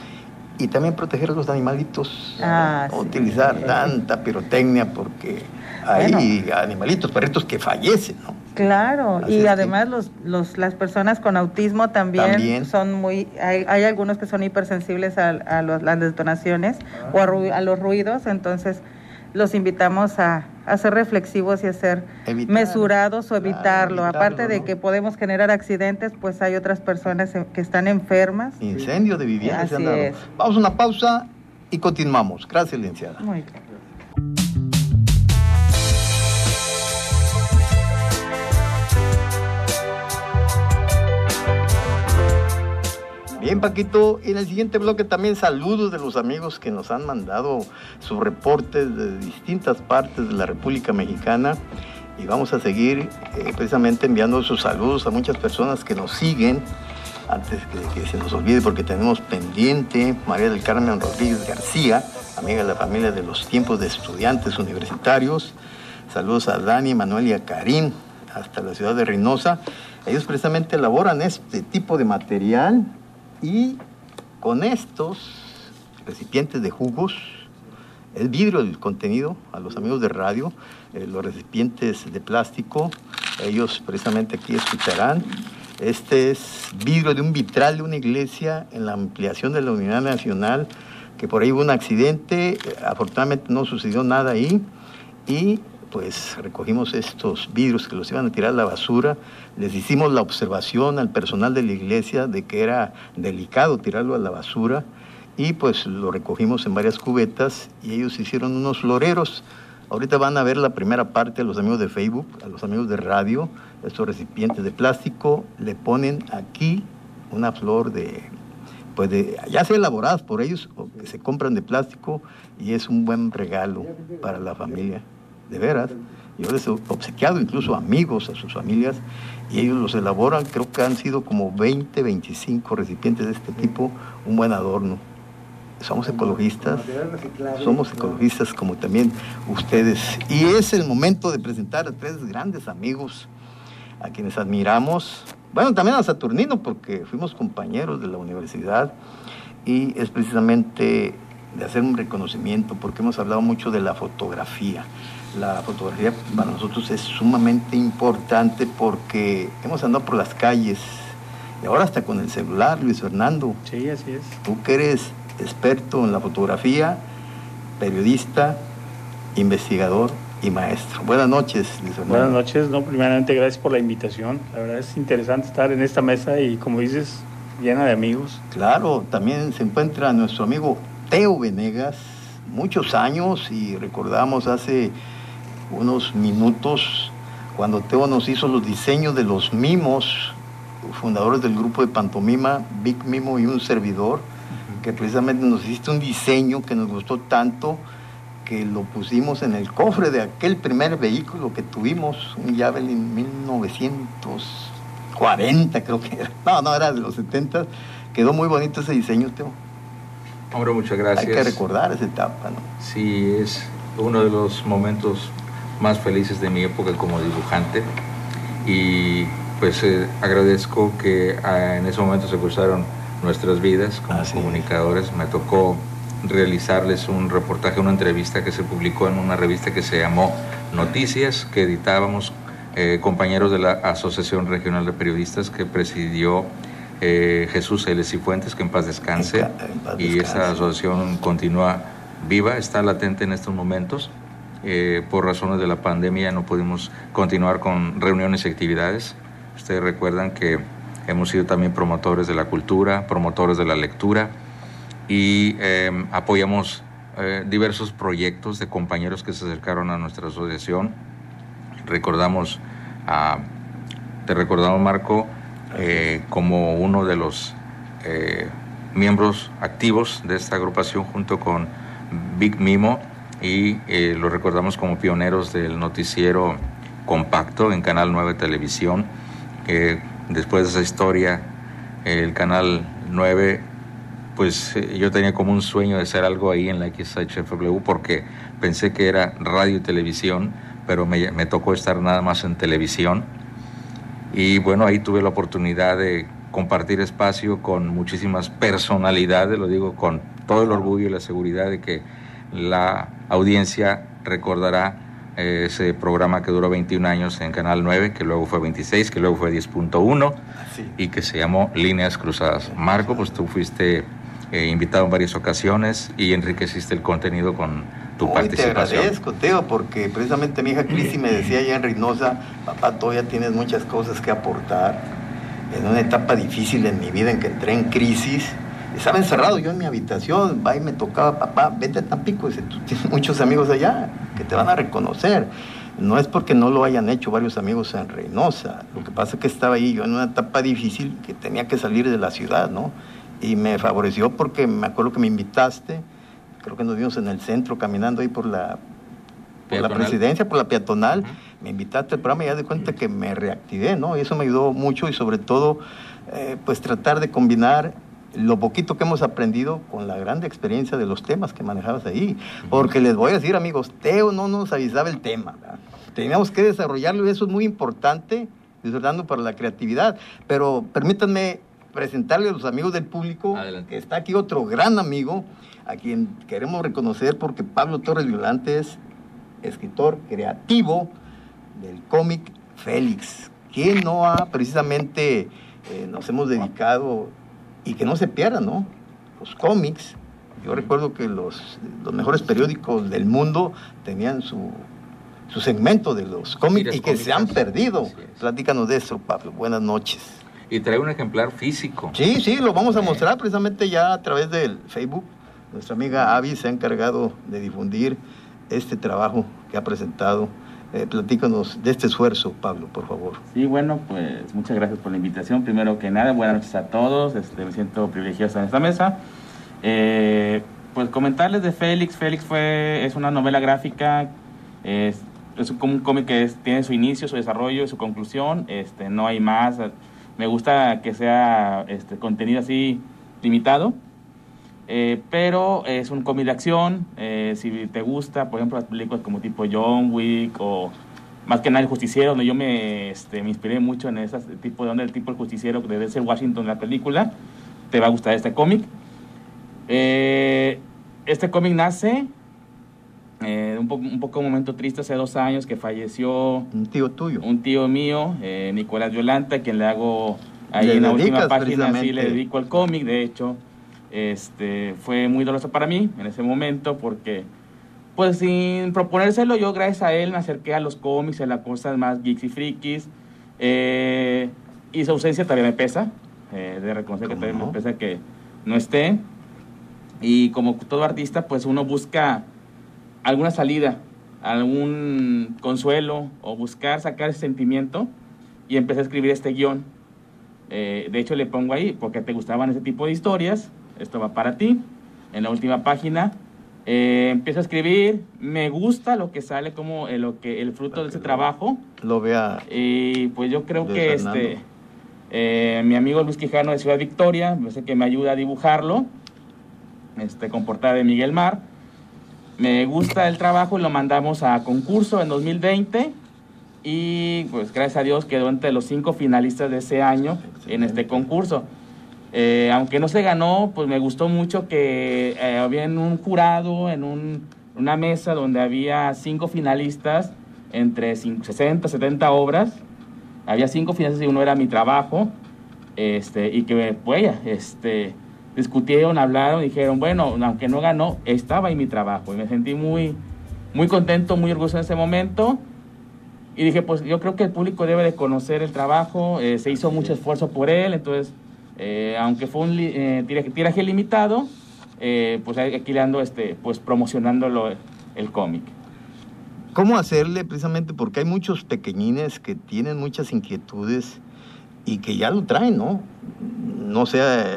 y también proteger a los animalitos, ah, no utilizar tanta pirotecnia porque hay animalitos, perritos que fallecen, ¿no? Claro, y además los, los, las personas con autismo también, son muy, hay, hay, algunos que son hipersensibles a, a las detonaciones o a, los ruidos, entonces los invitamos a, a ser reflexivos y a ser mesurados o evitarlo. Aparte de que podemos generar accidentes, pues hay otras personas que están enfermas. Incendio de viviendas. Vamos a una pausa y continuamos. Gracias, licenciada. Muy bien. Bien, Paquito, en el siguiente bloque también saludos de los amigos que nos han mandado sus reportes de distintas partes de la República Mexicana y vamos a seguir eh, precisamente enviando sus saludos a muchas personas que nos siguen antes de que se nos olvide porque tenemos pendiente María del Carmen Rodríguez García, amiga de la familia de los tiempos de estudiantes universitarios. Saludos a Dani, Manuel y a Karim hasta la ciudad de Reynosa. Ellos precisamente elaboran este tipo de material y con estos recipientes de jugos, el vidrio del contenido, a los amigos de radio, eh, los recipientes de plástico, ellos precisamente aquí escucharán. Este es vidrio de un vitral de una iglesia en la ampliación de la Unidad Nacional, que por ahí hubo un accidente, eh, afortunadamente no sucedió nada ahí, y pues recogimos estos vidrios que los iban a tirar a la basura, les hicimos la observación al personal de la iglesia de que era delicado tirarlo a la basura y pues lo recogimos en varias cubetas y ellos hicieron unos floreros. Ahorita van a ver la primera parte a los amigos de Facebook, a los amigos de radio, estos recipientes de plástico, le ponen aquí una flor de, pues de, ya sea elaboradas por ellos o que se compran de plástico y es un buen regalo para la familia de veras. Yo les he obsequiado incluso amigos a sus familias y ellos los elaboran. Creo que han sido como 20, 25 recipientes de este tipo, un buen adorno. Somos ecologistas, somos ecologistas como también ustedes. Y es el momento de presentar a tres grandes amigos a quienes admiramos. Bueno, también a Saturnino porque fuimos compañeros de la universidad y es precisamente de hacer un reconocimiento porque hemos hablado mucho de la fotografía la fotografía para nosotros es sumamente importante porque hemos andado por las calles y ahora hasta con el celular, Luis Fernando. Sí, así es. Tú que eres experto en la fotografía, periodista, investigador y maestro. Buenas noches, Luis Fernando. Buenas noches, no, primeramente gracias por la invitación. La verdad es interesante estar en esta mesa y como dices, llena de amigos. Claro, también se encuentra nuestro amigo Teo Venegas, muchos años y recordamos hace unos minutos cuando Teo nos hizo los diseños de los mimos, fundadores del grupo de pantomima, Big Mimo y un servidor. que precisamente nos hiciste un diseño que nos gustó tanto que lo pusimos en el cofre de aquel primer vehículo que tuvimos, un Javelin 1940 creo que era. No, no, era de los 70. Quedó muy bonito ese diseño, Teo. Hombre, muchas gracias. Hay que recordar esa etapa, ¿no? Sí, es uno de los momentos más felices de mi época como dibujante y pues eh, agradezco que ah, en ese momento se cruzaron nuestras vidas como comunicadores. Me tocó realizarles un reportaje, una entrevista que se publicó en una revista que se llamó Noticias, que editábamos eh, compañeros de la Asociación Regional de Periodistas que presidió eh, Jesús L. Cifuentes, que en paz descanse. Y esa asociación continúa viva, está latente en estos momentos. Eh, por razones de la pandemia no pudimos continuar con reuniones y actividades. Ustedes recuerdan que hemos sido también promotores de la cultura, promotores de la lectura y em, apoyamos eh, diversos proyectos de compañeros que se acercaron a nuestra asociación. Recordamos, a, te recordamos Marco, eh, como uno de los eh, miembros activos de esta agrupación junto con Big Mimo y lo recordamos como pioneros del noticiero compacto en Canal 9 Televisión. después de esa historia, el Canal 9 pues eh, yo tenía como un sueño de ser algo ahí en la XHFW porque pensé que era radio y televisión, pero me, me, tocó estar nada más en televisión. Y bueno, ahí tuve la oportunidad de compartir espacio con muchísimas personalidades, lo digo con todo el orgullo y la seguridad de que la audiencia recordará eh, ese programa que duró 21 años en Canal 9, que luego fue 26, que luego fue 10.1 y que se llamó Líneas Cruzadas. Marco, pues tú fuiste eh, invitado en varias ocasiones y enriqueciste el contenido con tu participación. Te agradezco, Teo, porque precisamente mi hija Cristi me decía allá en Reynosa, papá, todavía tienes muchas cosas que aportar. En una etapa difícil en mi vida en que entré en crisis, estaba encerrado yo en mi habitación, va y me tocaba, papá, vete a Tampico, dice, tú tienes muchos amigos allá que te van a reconocer. No es porque no lo hayan hecho varios amigos en Reynosa, lo que pasa es que estaba ahí yo en una etapa difícil que tenía que salir de la ciudad, ¿no? y me favoreció porque me acuerdo que me invitaste, creo que nos vimos en el centro caminando ahí por la, por la presidencia, por la peatonal, me invitaste al programa y ya de cuenta que me reactivé, ¿no? Y eso me ayudó mucho y sobre todo, eh, pues tratar de combinar lo poquito que hemos aprendido con la grande experiencia de los temas que manejabas ahí. Porque les voy a decir, amigos, Teo no nos avisaba el tema. Teníamos que desarrollarlo y eso es muy importante, disfrutando para la creatividad. Pero permítanme presentarle a los amigos del público que está aquí otro gran amigo a quien queremos reconocer porque Pablo Torres Violante es escritor creativo del cómic Félix. ¿Quién no ha precisamente eh, nos hemos dedicado y que no se pierda, ¿no? Los cómics. Yo recuerdo que los, los mejores periódicos del mundo tenían su, su segmento de los cómics y que se han perdido. Platícanos de eso, Pablo. Buenas noches y trae un ejemplar físico. Sí, sí, lo vamos a mostrar precisamente ya a través del Facebook. Nuestra amiga Avi se ha encargado de difundir este trabajo que ha presentado. Eh, platícanos de este esfuerzo, Pablo, por favor. Sí, bueno, pues muchas gracias por la invitación. Primero que nada, buenas noches a todos. Este, me siento privilegiado en esta mesa. Eh, pues comentarles de Félix. Félix fue, es una novela gráfica, es, es un cómic que tiene su inicio, su desarrollo su conclusión. Este, no hay más me gusta que sea este contenido así limitado, eh, pero es un cómic de acción. Eh, si te gusta, por ejemplo, las películas como tipo John Wick o más que nada el justiciero, donde yo me, este, me inspiré mucho en ese tipo de donde el tipo el justiciero de Denzel Washington la película, te va a gustar este cómic. Eh, este cómic nace eh, un, un, poco un momento triste hace dos años que falleció un tío tuyo un tío mío eh, Nicolás Violanta quien le hago ahí en la última página sí le dedico al cómic de hecho este fue muy doloroso para mí en ese momento porque pues sin proponérselo yo gracias a él me acerqué a los cómics a las cosas más geeks y frikis. Eh, y su ausencia todavía me pesa de reconocer que todavía me pesa que no esté. Y como todo artista pues uno busca alguna salida, algún consuelo o buscar sacar ese sentimiento y empecé a escribir este guion. Eh, de hecho le pongo ahí porque te gustaban ese tipo de historias esto va para ti. En la última página eh, empiezo a escribir, me gusta lo que sale como eh, lo que el fruto de ese trabajo. Lo vea. Y pues yo creo que Fernando. este eh, mi amigo Luis Quijano de Ciudad Victoria, yo sé que me ayuda a dibujarlo, este con portada de Miguel Mar. Me gusta el trabajo y lo mandamos a concurso en 2020 y pues gracias a Dios quedó entre los cinco finalistas de ese año en este concurso. Eh, aunque no se ganó, pues me gustó mucho que eh, había en un jurado, en un- una mesa donde había cinco finalistas entre cin- 60, 70 obras. Había cinco finalistas y uno era mi trabajo. Este, y que, pues, este, discutieron, hablaron, dijeron, bueno, aunque no ganó, estaba ahí mi trabajo. Y me sentí muy, muy contento, muy orgulloso en ese momento. Y dije, pues yo creo que el público debe de conocer el trabajo, eh, se hizo mucho esfuerzo por él, entonces, eh, aunque fue un eh, tiraje, tiraje limitado, eh, pues aquí le ando este, pues, promocionándolo el cómic. ¿Cómo hacerle precisamente? Porque hay muchos pequeñines que tienen muchas inquietudes y que ya lo traen, ¿no? No sea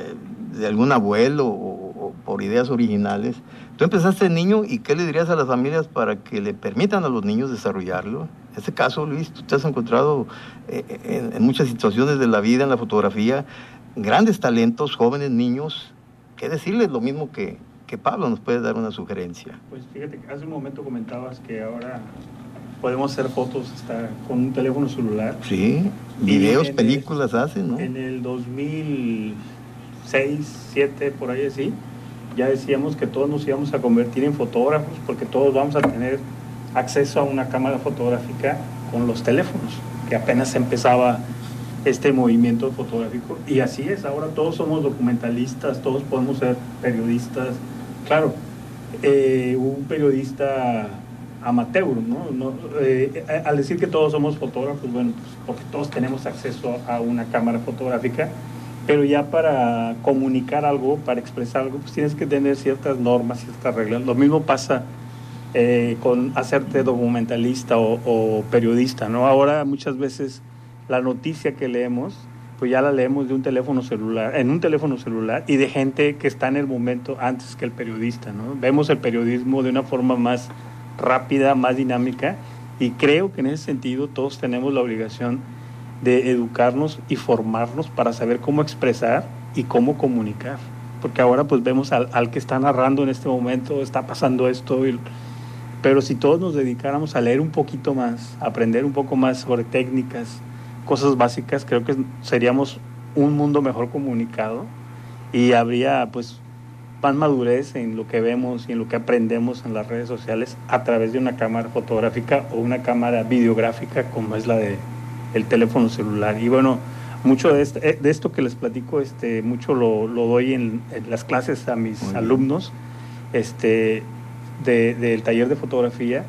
de algún abuelo o, o por ideas originales. Tú empezaste niño y ¿qué le dirías a las familias para que le permitan a los niños desarrollarlo? En este caso, Luis, tú te has encontrado eh, en, en muchas situaciones de la vida, en la fotografía, grandes talentos, jóvenes, niños. ¿Qué decirles? Lo mismo que, que Pablo nos puede dar una sugerencia. Pues fíjate que hace un momento comentabas que ahora podemos hacer fotos hasta con un teléfono celular. Sí, videos, el- películas hacen, ¿no? En el 2006, 2007, por ahí así, ya decíamos que todos nos íbamos a convertir en fotógrafos porque todos vamos a tener acceso a una cámara fotográfica con los teléfonos, que apenas empezaba este movimiento fotográfico. Y así es, ahora todos somos documentalistas, todos podemos ser periodistas. Claro, eh, un periodista amateur, ¿no? Eh, al decir que todos somos fotógrafos, bueno, pues porque todos tenemos acceso a una cámara fotográfica, pero ya para comunicar algo, para expresar algo, pues tienes que tener ciertas normas, ciertas reglas. Lo mismo pasa eh, con hacerte documentalista o, o periodista, ¿no? Ahora muchas veces la noticia que leemos, pues ya la leemos de un teléfono celular, en un teléfono celular y de gente que está en el momento antes que el periodista, ¿no? Vemos el periodismo de una forma más rápida, más dinámica y creo que en ese sentido todos tenemos la obligación de educarnos y formarnos para saber cómo expresar y cómo comunicar. Porque ahora pues vemos al, al que está narrando en este momento, está pasando esto, y- pero si todos nos dedicáramos a leer un poquito más, a aprender un poco más sobre técnicas, cosas básicas, creo que seríamos un mundo mejor comunicado y habría pues más madurez en lo que vemos y en lo que aprendemos en las redes sociales a través de una cámara fotográfica o una cámara videográfica como es la de el teléfono celular. Y bueno, mucho de, este- de esto que les platico, este, mucho lo, lo doy en, en las clases a mis alumnos este, de- del taller de fotografía,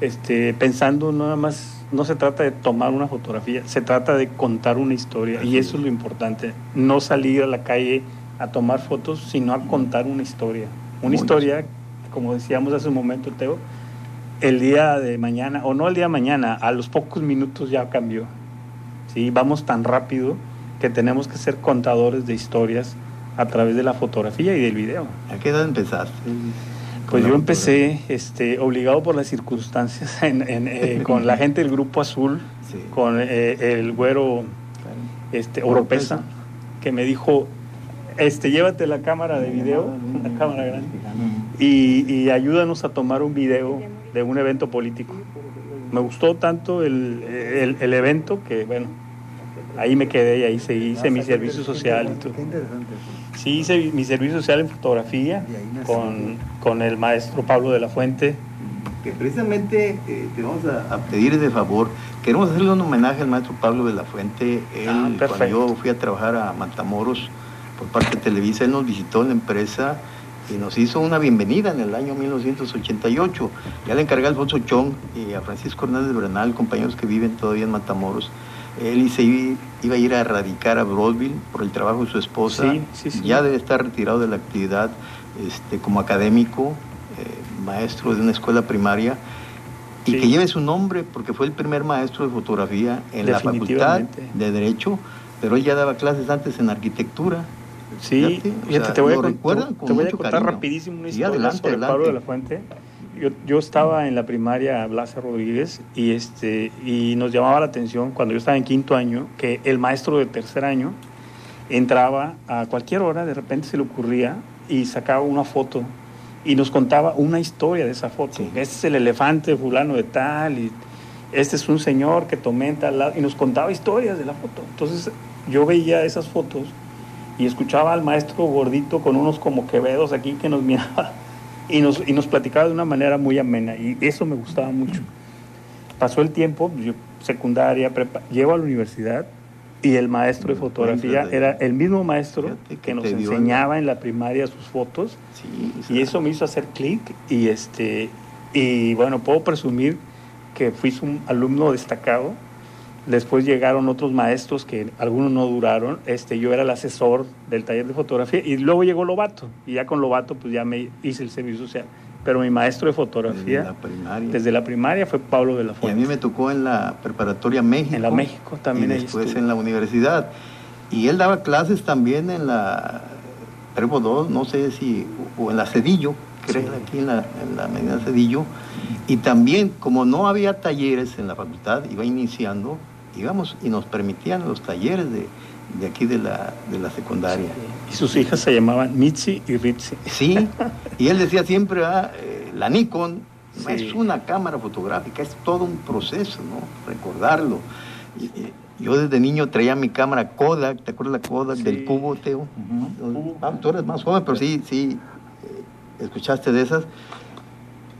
este, pensando nada más, no se trata de tomar una fotografía, se trata de contar una historia. Y eso es lo importante, no salir a la calle a tomar fotos, sino a contar una historia. Una Muy historia, como decíamos hace un momento, Teo, el día de mañana, o no el día de mañana, a los pocos minutos ya cambió. ¿sí? Vamos tan rápido que tenemos que ser contadores de historias a través de la fotografía y del video. ¿A qué edad empezaste? Pues yo empecé este, obligado por las circunstancias en- en, eh, con la gente del Grupo Azul, Sí. con eh, el güero este, Oropesa, que me dijo, este, llévate la cámara de video, la cámara grande, y, y ayúdanos a tomar un video de un evento político. Me gustó tanto el, el- el evento que, bueno, ahí me quedé y ahí seguí, hice mi servicio social y todo. Sí, hice mi servicio social en fotografía con, con el maestro Pablo de la Fuente. Que precisamente eh, te vamos a, a pedir ese favor. Queremos hacerle un homenaje al maestro Pablo de la Fuente. Él, Ah, cuando yo fui a trabajar a Matamoros por parte de Televisa, él nos visitó en la empresa y nos hizo una bienvenida en el año 1988. Ya le encargué a Alfonso Chong y a Francisco Hernández Bernal, compañeros que viven todavía en Matamoros. Él se iba, a ir a radicar a Broadville por el trabajo de su esposa. Sí, sí, sí. Ya debe estar retirado de la actividad este, como académico, eh, maestro de una escuela primaria. Y que lleve su nombre porque fue el primer maestro de fotografía en la facultad de Derecho, pero él ya daba clases antes en arquitectura Sí, Fíjate, o fíjate, sea, te voy a, con- te voy a contar cariño. rapidísimo una historia adelante, sobre adelante. Pablo de la Fuente. Yo, yo estaba en la primaria Blas Rodríguez y, este, y nos llamaba la atención cuando yo estaba en quinto año que el maestro de tercer año entraba a cualquier hora, de repente se le ocurría y sacaba una foto y nos contaba una historia de esa foto. Este es el elefante fulano de tal y este es un señor que tomé en tal lado y nos contaba historias de la foto. Entonces yo veía esas fotos y escuchaba al maestro gordito con unos como quevedos aquí que nos miraba y nos, y nos platicaba de una manera muy amena y eso me gustaba mucho. Pasó el tiempo, yo secundaria, prepa, llego a la universidad y el maestro de fotografía Cuéntate. era el mismo maestro que que nos enseñaba en la primaria sus fotos Sí, y eso me hizo hacer clic y este y bueno puedo presumir que fui un alumno destacado después llegaron otros maestros que algunos no duraron este yo era el asesor del taller de fotografía y luego llegó Lobato y ya con Lobato pues ya me hice el servicio social pero mi maestro de desde fotografía la primaria. desde la primaria fue Pablo de la Y a Fuente mí me tocó en la preparatoria México. en la México también y después en la universidad. Y él daba clases también en la Trevo 2, no sé si, o en la Cedillo, creo, Sí. aquí en la, en la Medina Cedillo. Y también, como no había talleres en la facultad, iba iniciando, íbamos y nos permitían los talleres de, de aquí de la, de la secundaria. y sus hijas se llamaban Mitzi y Ritzi Sí, y él decía siempre, ah, eh, la Nikon no es una cámara fotográfica, es todo un proceso, ¿no? Recordarlo. Y- yo desde niño traía mi cámara Kodak, ¿te acuerdas la Kodak Sí. del cubo, Teo? Ah, tú eres más joven, pero sí, sí, eh, escuchaste de esas.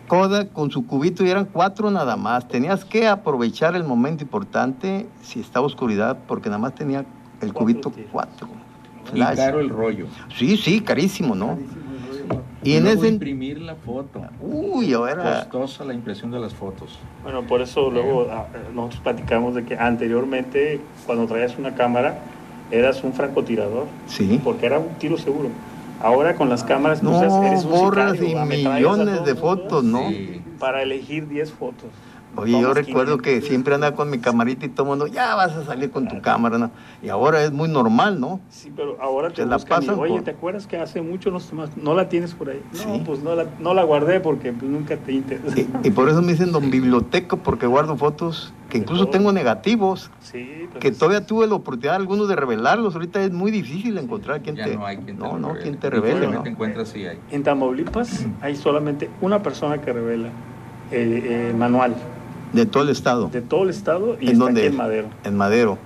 Kodak con su cubito y eran cuatro nada más. Tenías que aprovechar el momento importante si estaba oscuridad, porque nada más tenía el cubito cuatro. Y Flash. caro el rollo. Sí, sí, carísimo, ¿no? Y en luego ese... imprimir la foto. Uy, ahora... Costosa la impresión de las fotos. Bueno, por eso luego ah, nosotros platicamos de que anteriormente cuando traías una cámara eras un francotirador, Sí. porque era un tiro seguro. Ahora con las cámaras No, pues, eres un borras sicario, y millones de fotos, ¿no? Sí. Para elegir 10 fotos. Oye, yo recuerdo 500. que siempre andaba con mi camarita y todo el mundo, ya vas a salir con tu cámara, ¿no? Y ahora es muy normal, ¿no? Sí, pero ahora te la y, pasan oye, por- ¿te acuerdas que hace mucho tomaste? No la tienes por ahí. No, Sí. pues no la, no la guardé porque pues, nunca te interesó. Y, y por eso me dicen don biblioteco, porque guardo fotos que incluso tengo negativos, Sí, pues, que todavía tuve la oportunidad algunos de revelarlos. Ahorita es muy difícil encontrar quien Ya te... no hay quien te no, no, quien te revele, ¿no? te encuentras, sí hay. En Tamaulipas hay solamente una persona que revela eh, eh, manual De todo el estado. de todo el estado y ¿En está dónde aquí en Madero. En Madero.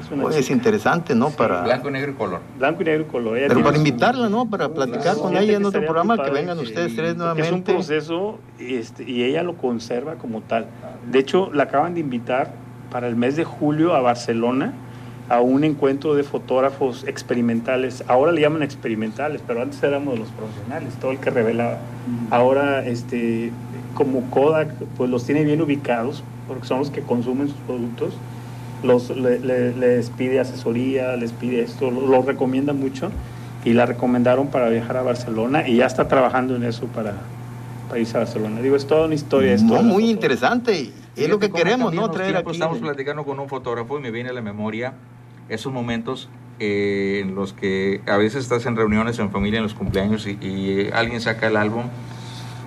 Es una Oye, es interesante, ¿no? Para... Blanco, negro y color. Blanco y negro y color. Ella Pero para invitarla, ¿no? Para platicar con ella en otro programa, que vengan que- ustedes tres porque Es un nuevamente. proceso y, este, y ella lo conserva como tal. De hecho, la acaban de invitar para el mes de julio a Barcelona a un encuentro de fotógrafos experimentales. Ahora le llaman experimentales, pero antes éramos los profesionales, todo el que revelaba. Ahora, este, como Kodak, pues los tiene bien ubicados, porque son los que consumen sus productos. Los, le- le- les pide asesoría, les pide esto, lo, lo recomienda mucho y la recomendaron para viajar a Barcelona y ya está trabajando en eso para, para irse a Barcelona. Digo, es toda una historia. No, la muy interesante. Es lo que queremos, ¿no? los Traer aquí. Estamos platicando con un fotógrafo y me viene a la memoria esos momentos eh, en los que a veces estás en reuniones en familia, en los cumpleaños y, y alguien saca el álbum,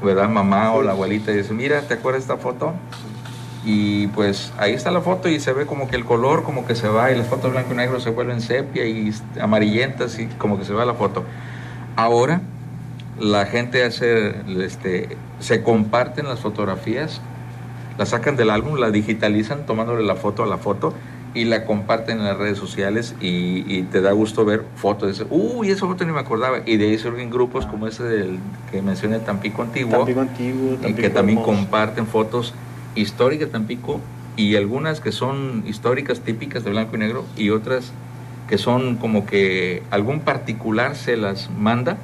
¿verdad? Mamá o la abuelita y dice, mira, ¿te acuerdas esta foto? Y pues ahí está la foto y se ve como que el color como que se va y las fotos blanco y negro se vuelven sepia y amarillentas y como que se va la foto. Ahora la gente hace, este, se comparten las fotografías, la sacan del álbum, la digitalizan tomándole la foto a la foto y la comparten en las redes sociales y, y te da gusto ver fotos. Dices, uy, esa foto ni me acordaba. Y de ahí surgen grupos como ese del que mencioné Tampico Antiguo, Tampico Antiguo, y Tampico que también Hermoso. comparten fotos históricas de Tampico y algunas que son históricas típicas de blanco y negro y otras que son como que algún particular se las manda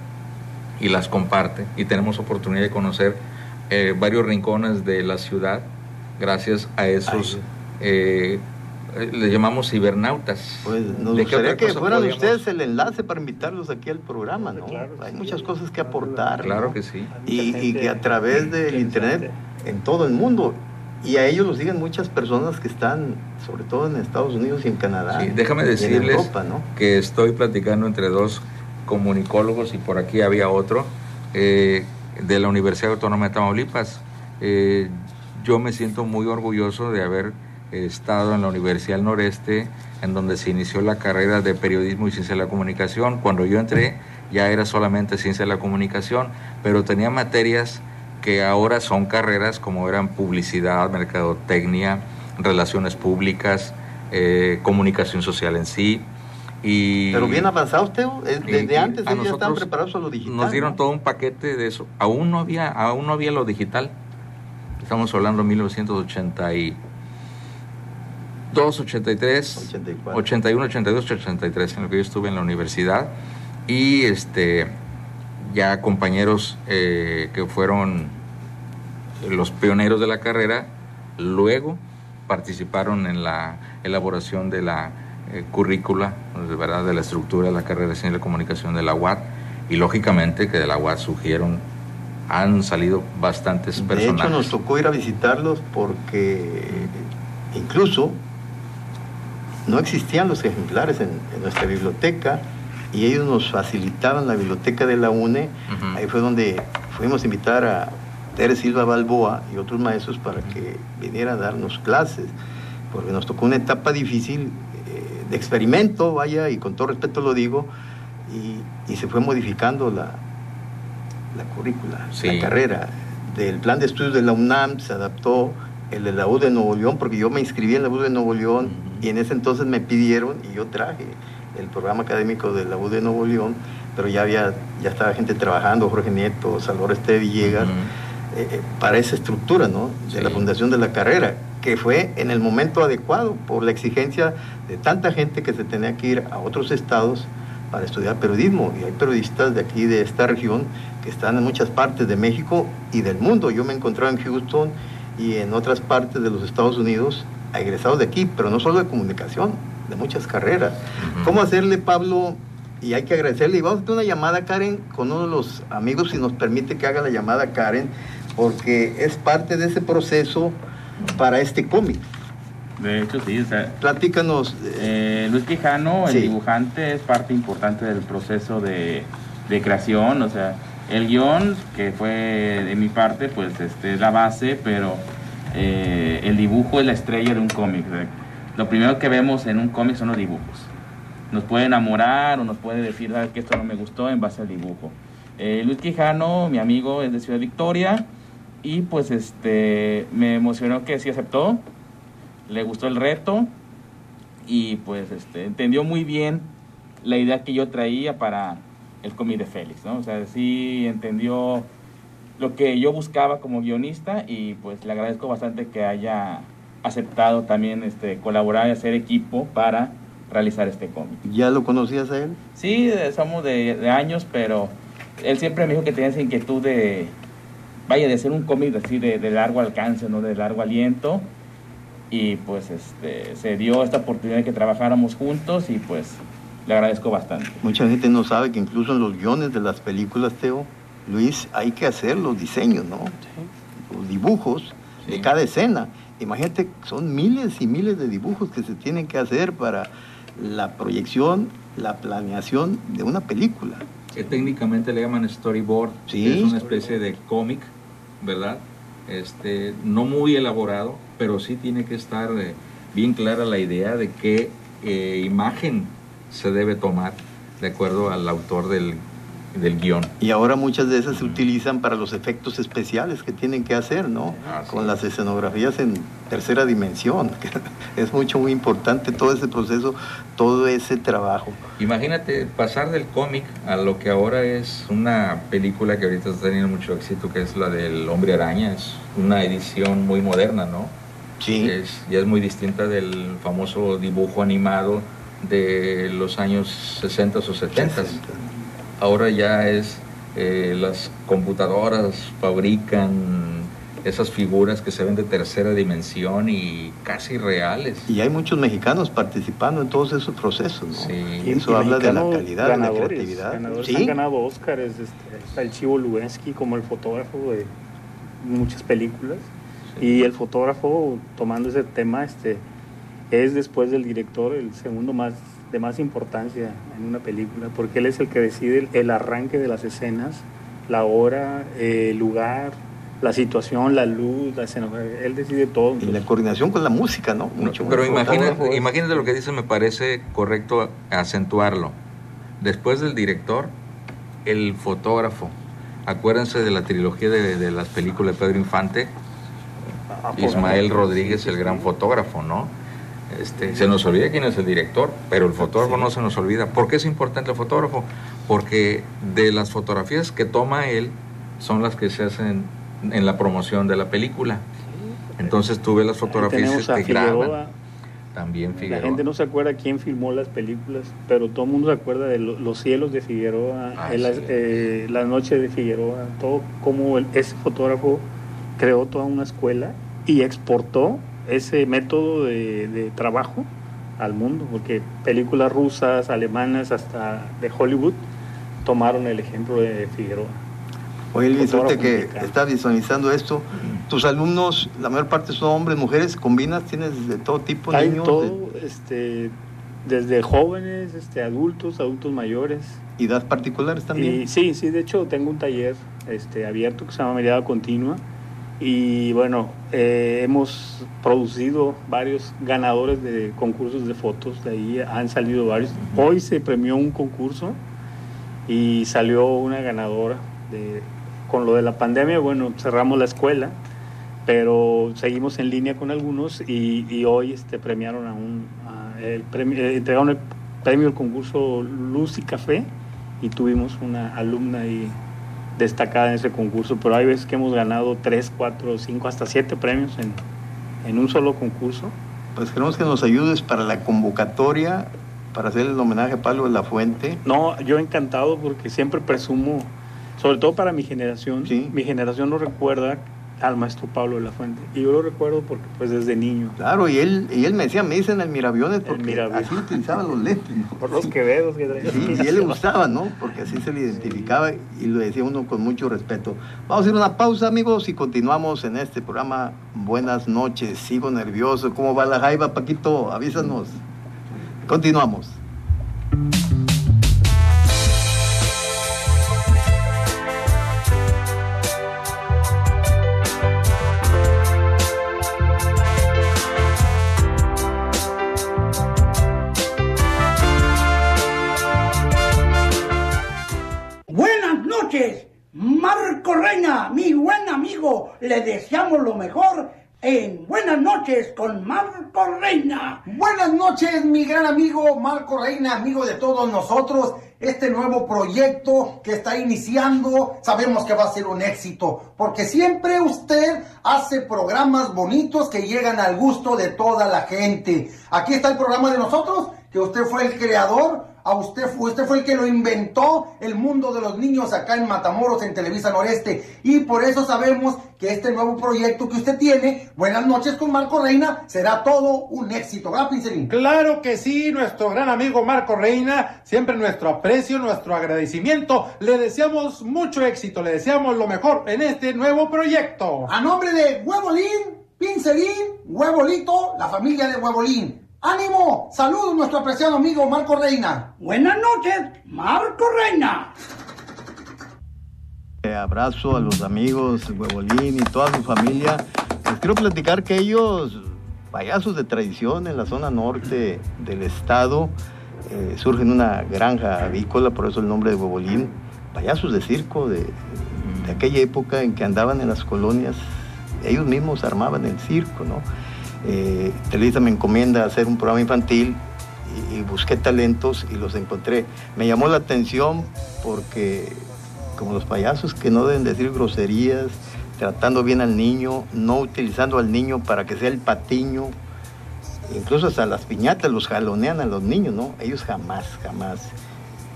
y las comparte y tenemos oportunidad de conocer eh, varios rincones de la ciudad gracias a esos eh, le llamamos cibernautas Pues nos ¿De qué gustaría que fueran ustedes el enlace para invitarlos aquí al programa, ¿no? Claro, Hay sí. muchas cosas que aportar. claro ¿no? que sí Y, y que a través del internet en todo el mundo. Y a ellos los siguen muchas personas que están, sobre todo en Estados Unidos y en Canadá. Sí, déjame decirles Europa, ¿no? que estoy platicando entre dos comunicólogos y por aquí había otro eh, de la Universidad Autónoma de Tamaulipas. Eh, yo me siento muy orgulloso de haber estado en la Universidad del Noreste, en donde se inició la carrera de periodismo y ciencia de la comunicación. Cuando yo entré ya era solamente ciencia de la comunicación, pero tenía materias que ahora son carreras como eran publicidad, mercadotecnia, relaciones públicas, eh, comunicación social en sí. Y, Pero bien avanzado usted, desde antes a ya estaban preparados a lo digital. Nos dieron ¿no? todo un paquete de eso. Aún no había, aún no había lo digital. Estamos hablando de 1982, 83, 84. 81, 82, 83, en lo que yo estuve en la universidad. Y este ya compañeros eh, que fueron los pioneros de la carrera, luego participaron en la elaboración de la eh, currícula, de verdad, de la estructura de la carrera de Ciencia de la Comunicación de la UAT, y lógicamente que de la UAT surgieron, han salido bastantes De personajes. hecho, nos tocó ir a visitarlos porque incluso no existían los ejemplares en, en nuestra biblioteca y ellos nos facilitaban la biblioteca de la UNE. Ujú. Ahí fue donde fuimos a invitar a Teres Silva Balboa y otros maestros para que viniera a darnos clases, porque nos tocó una etapa difícil eh, de experimento, vaya, y con todo respeto lo digo, y, y se fue modificando la, la currícula, Sí. la carrera. Del plan de estudios de la UNAM se adaptó el de la U de Nuevo León, porque yo me inscribí en la U de Nuevo León y en ese entonces me pidieron y yo traje el programa académico de la U de Nuevo León, pero ya había, ya estaba gente trabajando, Jorge Nieto, Salvador Este Villegas, eh, eh, para esa estructura, ¿no? De la fundación de la carrera, que fue en el momento adecuado por la exigencia de tanta gente que se tenía que ir a otros estados para estudiar periodismo. Y hay periodistas de aquí, de esta región, que están en muchas partes de México y del mundo. Yo me encontraba en Houston y en otras partes de los Estados Unidos, a egresados de aquí, pero no solo de comunicación, de muchas carreras. ¿Cómo hacerle, Pablo? Y hay que agradecerle. Y vamos a hacer una llamada, Karen, con uno de los amigos, si nos permite que haga la llamada, Karen, porque es parte de ese proceso para este cómic. De hecho, sí, o sea, Platícanos. eh, Luis Quijano, el dibujante, es parte importante del proceso de, de creación. O sea, el guion, que fue de mi parte, pues este, es la base, pero eh, el dibujo es la estrella de un cómic. Lo primero que vemos en un cómic son los dibujos. Nos puede enamorar o nos puede decir "Sabes que esto no me gustó en base al dibujo. Eh, Luis Quijano, mi amigo, es de Ciudad Victoria y pues este me emocionó que sí aceptó, le gustó el reto y pues este, entendió muy bien la idea que yo traía para el cómic de Félix, ¿no? O sea, sí entendió lo que yo buscaba como guionista y pues le agradezco bastante que haya aceptado también este, colaborar y hacer equipo para realizar este cómic. ¿Ya lo conocías a él? Sí, somos de, de años, pero él siempre me dijo que tenía esa inquietud de, vaya, de hacer un cómic así de, de largo alcance, ¿no? De largo aliento. Y pues este, se dio esta oportunidad de que trabajáramos juntos y pues le agradezco bastante. Mucha gente no sabe que incluso en los guiones de las películas, Teo, Luis, hay que hacer los diseños, ¿no? Los dibujos de Sí. cada escena. Imagínate, son miles y miles de dibujos que se tienen que hacer para la proyección, la planeación de una película. que técnicamente le llaman storyboard, Sí. que es una especie de cómic, ¿verdad? Este, no muy elaborado, pero sí tiene que estar eh, bien clara la idea de qué eh, imagen se debe tomar de acuerdo al autor del, del guion. Y ahora muchas de esas se utilizan para los efectos especiales que tienen que hacer, ¿no? Ah, sí. Con las escenografías en tercera dimensión. es mucho, muy importante todo ese proceso, todo ese trabajo. Imagínate pasar del cómic a lo que ahora es una película que ahorita está teniendo mucho éxito, que es la del Hombre Araña, es una edición muy moderna, ¿no? Sí. Es, ya es muy distinta del famoso dibujo animado de los años 60 o 70. Ahora ya es, eh, las computadoras fabrican esas figuras que se ven de tercera dimensión y casi reales. Y hay muchos mexicanos participando en todos esos procesos, ¿no? Sí. Y eso habla de la calidad, de la creatividad. Ganadores Sí. han ganado Óscares, este, está el Chivo Lubensky como el fotógrafo de muchas películas. Sí. Y el fotógrafo, tomando ese tema, este, es después del director el segundo más de más importancia en una película, porque él es el que decide el arranque de las escenas, la hora, el lugar, la situación, la luz, la escenografía, él decide todo. Y la coordinación con la música, ¿no? Mucho Pero imagínate, imagínate lo que dice, me parece correcto acentuarlo. Después del director, el fotógrafo. Acuérdense de la trilogía de, de las películas de Pedro Infante, ah, Ismael Rodríguez, el gran fotógrafo, ¿no? Este, se nos olvida quién es el director, pero el fotógrafo no se nos olvida. ¿Por qué es importante el fotógrafo? Porque de las fotografías que toma él son las que se hacen en la promoción de la película. Entonces tuve las fotografías que graban. También Figueroa. La gente no se acuerda quién filmó las películas, pero todo el mundo se acuerda de los cielos de Figueroa, ah, eh, la noche de Figueroa, todo como ese fotógrafo creó toda una escuela y exportó ese método de, trabajo al mundo, porque películas rusas, alemanas, hasta de Hollywood, tomaron el ejemplo de Figueroa. Oye, usted que está visualizando esto, tus alumnos, la mayor parte son hombres, mujeres, combinas, tienes de todo tipo, Hay niños. todo, este, desde jóvenes, este, adultos, adultos mayores. ¿Y ¿Edad particulares también? sí, sí, de hecho tengo un taller este, abierto que se llama Mirada Continua y bueno, eh, hemos producido varios ganadores de concursos de fotos, de ahí han salido varios. Hoy se premió un concurso y salió una ganadora. De, con lo de la pandemia, bueno, cerramos la escuela, pero seguimos en línea con algunos y, hoy este, premiaron a un, el premio, eh, entregaron el premio del concurso Luz y Café y tuvimos una alumna ahí destacada en ese concurso, pero hay veces que hemos ganado 3, 4, 5, hasta 7 premios en, en un solo concurso. Pues queremos que nos ayudes para la convocatoria, para hacer el homenaje a Pablo de la Fuente. No, yo encantado porque siempre presumo, sobre todo para mi generación, mi generación no recuerda al maestro Pablo de la Fuente. Y yo lo recuerdo porque pues desde niño. Claro, y él, y él me decía, me dicen el miraviones porque así utilizaban los lentes. Por los quevedos que traía. Sí, y él le gustaba, ¿no? Porque así se le identificaba y lo decía uno con mucho respeto. Vamos a hacer una pausa, amigos, y continuamos en este programa. Buenas noches, sigo nervioso. ¿Cómo va la jaiba, Paquito? Avísanos. Continuamos. Marco Reina, mi buen amigo, le deseamos lo mejor en Buenas noches con Marco Reina. Buenas noches, mi gran amigo Marco Reina, amigo de todos nosotros. Este nuevo proyecto que está iniciando, sabemos que va a ser un éxito, porque siempre usted hace programas bonitos que llegan al gusto de toda la gente. Aquí está el programa de nosotros, que usted fue el creador a usted, usted fue el que lo inventó, el mundo de los niños acá en Matamoros, en Televisa Noreste. Y por eso sabemos que este nuevo proyecto que usted tiene, Buenas noches con Marco Reina, será todo un éxito. ¿Verdad, Pincelín? Claro que sí, nuestro gran amigo Marco Reina, siempre nuestro aprecio, nuestro agradecimiento. Le deseamos mucho éxito, le deseamos lo mejor en este nuevo proyecto. A nombre de Huevolín, Pincelín, Huevolito, la familia de Huevolín. ¡Ánimo! Saludos nuestro apreciado amigo Marco Reina. Buenas noches, Marco Reina. Eh, abrazo a los amigos Huevolín y toda su familia. Les quiero platicar que ellos, payasos de tradición en la zona norte del estado, eh, surgen una granja avícola, por eso el nombre de Huevolín, payasos de circo de, de aquella época en que andaban en las colonias, ellos mismos armaban el circo, ¿no? Eh, Televisa me encomienda hacer un programa infantil y, busqué talentos y los encontré. Me llamó la atención porque como los payasos que no deben decir groserías, tratando bien al niño, no utilizando al niño para que sea el patiño, incluso hasta las piñatas los jalonean a los niños, ¿no? Ellos jamás, jamás.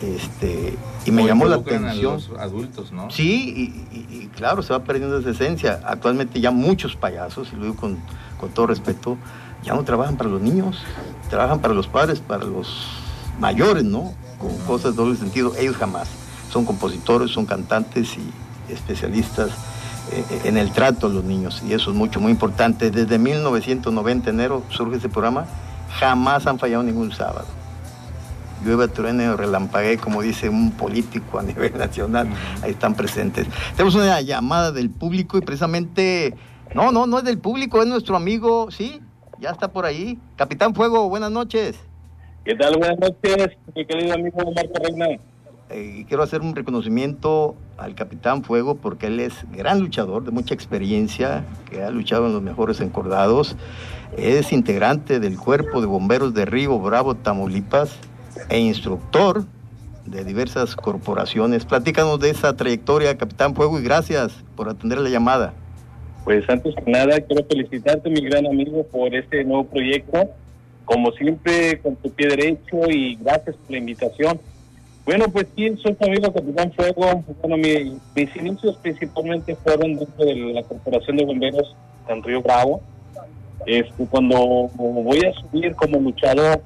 Este, y me llamó la atención. los adultos, ¿no? Sí, y, claro, se va perdiendo esa esencia. Actualmente ya muchos payasos, y lo digo con, con todo respeto, ya no trabajan para los niños, trabajan para los padres, para los mayores, ¿no? Con cosas de doble sentido. Ellos jamás. Son compositores, son cantantes y especialistas eh, en el trato a los niños. Y eso es mucho, muy importante. Desde 1990, enero, surge ese programa. Jamás han fallado ningún sábado. llueve, truene o relampaguee, como dice un político a nivel nacional, ahí están presentes. Tenemos una llamada del público y precisamente, no, no, no es del público, es nuestro amigo, sí, ya está por ahí. Capitán Fuego, buenas noches. ¿Qué tal? Buenas noches, mi querido amigo Marco Reina. Eh, quiero hacer un reconocimiento al Capitán Fuego porque él es gran luchador de mucha experiencia, que ha luchado en los mejores encordados. Es integrante del Cuerpo de Bomberos de Río Bravo, Tamaulipas, e instructor de diversas corporaciones. Platícanos de esa trayectoria, Capitán Fuego, y gracias por atender la llamada. Pues antes que nada, quiero felicitarte, mi gran amigo, por este nuevo proyecto. Como siempre, con tu pie derecho y gracias por la invitación. Bueno, pues sí, soy tu amigo Capitán Fuego. Bueno, mis inicios principalmente fueron dentro de la Corporación de Bomberos en Río Bravo. Este, cuando voy a subir como luchador,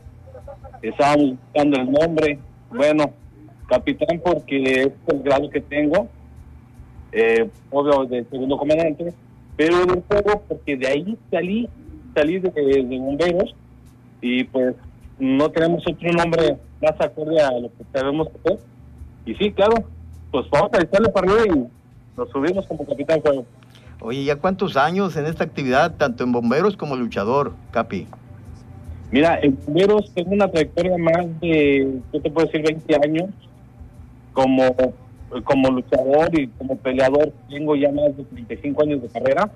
estábamos buscando el nombre. Bueno, capitán porque es el grado que tengo, eh, obvio de segundo comandante, pero del juego porque de ahí salí, salí de, de, bomberos y pues no tenemos otro nombre más acorde a lo que sabemos hacer. Y sí, claro, pues vamos a echarle para arriba y nos subimos como capitán juego. Oye, ¿ya cuántos años en esta actividad, tanto en bomberos como luchador, Capi? Mira, en bomberos tengo una trayectoria más de, yo te puedo decir, 20 años. Como, como luchador y como peleador tengo ya más de 35 años de carrera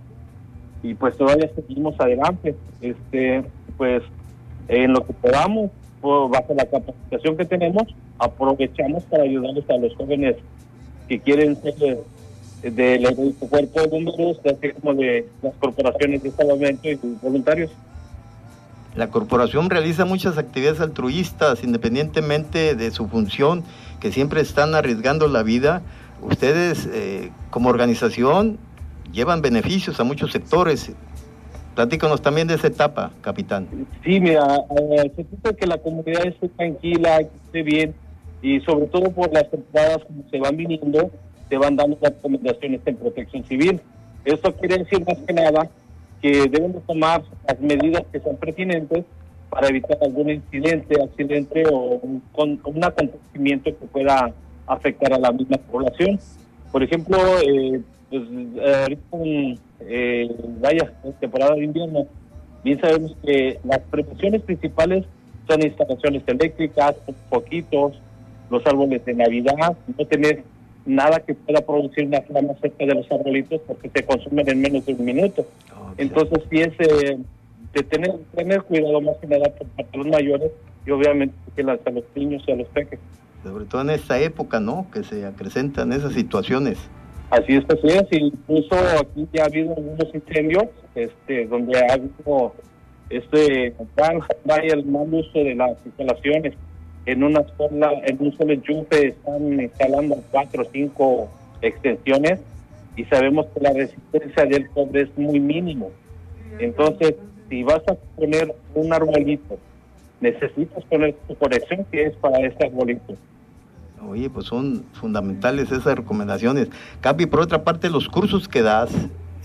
y pues todavía seguimos adelante. Este, pues en lo que podamos, pues, bajo la capacitación que tenemos, aprovechamos para ayudarles a los jóvenes que quieren ser del cuerpo de bomberos, así como de las corporaciones de salvamento y voluntarios. La corporación realiza muchas actividades altruistas, independientemente de su función, que siempre están arriesgando la vida. Ustedes, eh, como organización, llevan beneficios a muchos sectores. Platícanos también de esa etapa, capitán. Sí, mira, eh, se trata que la comunidad esté tranquila, que esté bien, y sobre todo por las temporadas como se van viniendo, te van dando recomendaciones en protección civil. Esto quiere decir más que nada que deben de tomar las medidas que son pertinentes para evitar algún incidente, accidente o un, un acontecimiento que pueda afectar a la misma población. Por ejemplo, eh, pues ahorita eh, vaya temporada de invierno, bien sabemos que las prevenciones principales son instalaciones eléctricas, poquitos, los árboles de Navidad, no tener nada que pueda producir una flama cerca de los arbolitos porque se consumen en menos de un minuto. Entonces, sí es eh, de tener, tener cuidado más que nada por los mayores y obviamente que a los niños y a los pequeños. Sobre todo en esta época, ¿no? Que se acrecentan esas situaciones. Así es, así es. Incluso aquí ya ha habido algunos incendios este, donde ha habido este, vaya el mal uso de las instalaciones en una sola, en un solo enchufe están instalando cuatro o cinco extensiones y sabemos que la resistencia del cobre es muy mínimo. Entonces, si vas a poner un arbolito, necesitas poner tu conexión que es para este arbolito. Oye, pues son fundamentales esas recomendaciones. Capi, por otra parte, los cursos que das,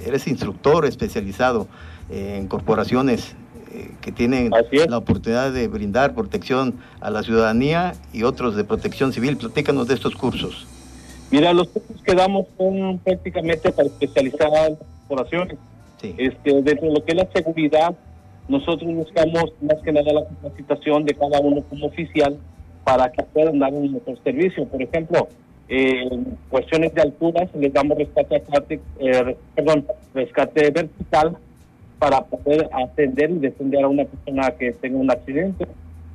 eres instructor especializado en corporaciones eh, que tienen la oportunidad de brindar protección a la ciudadanía y otros de protección civil. Platícanos de estos cursos. Mira, los cursos que damos son prácticamente para especializar a las corporaciones. Este, dentro de lo que es la seguridad, nosotros buscamos más que nada la capacitación de cada uno como oficial para que puedan dar un mejor servicio. Por ejemplo, en cuestiones de alturas les damos rescate, eh, rescate vertical para poder atender y defender a una persona que tenga un accidente.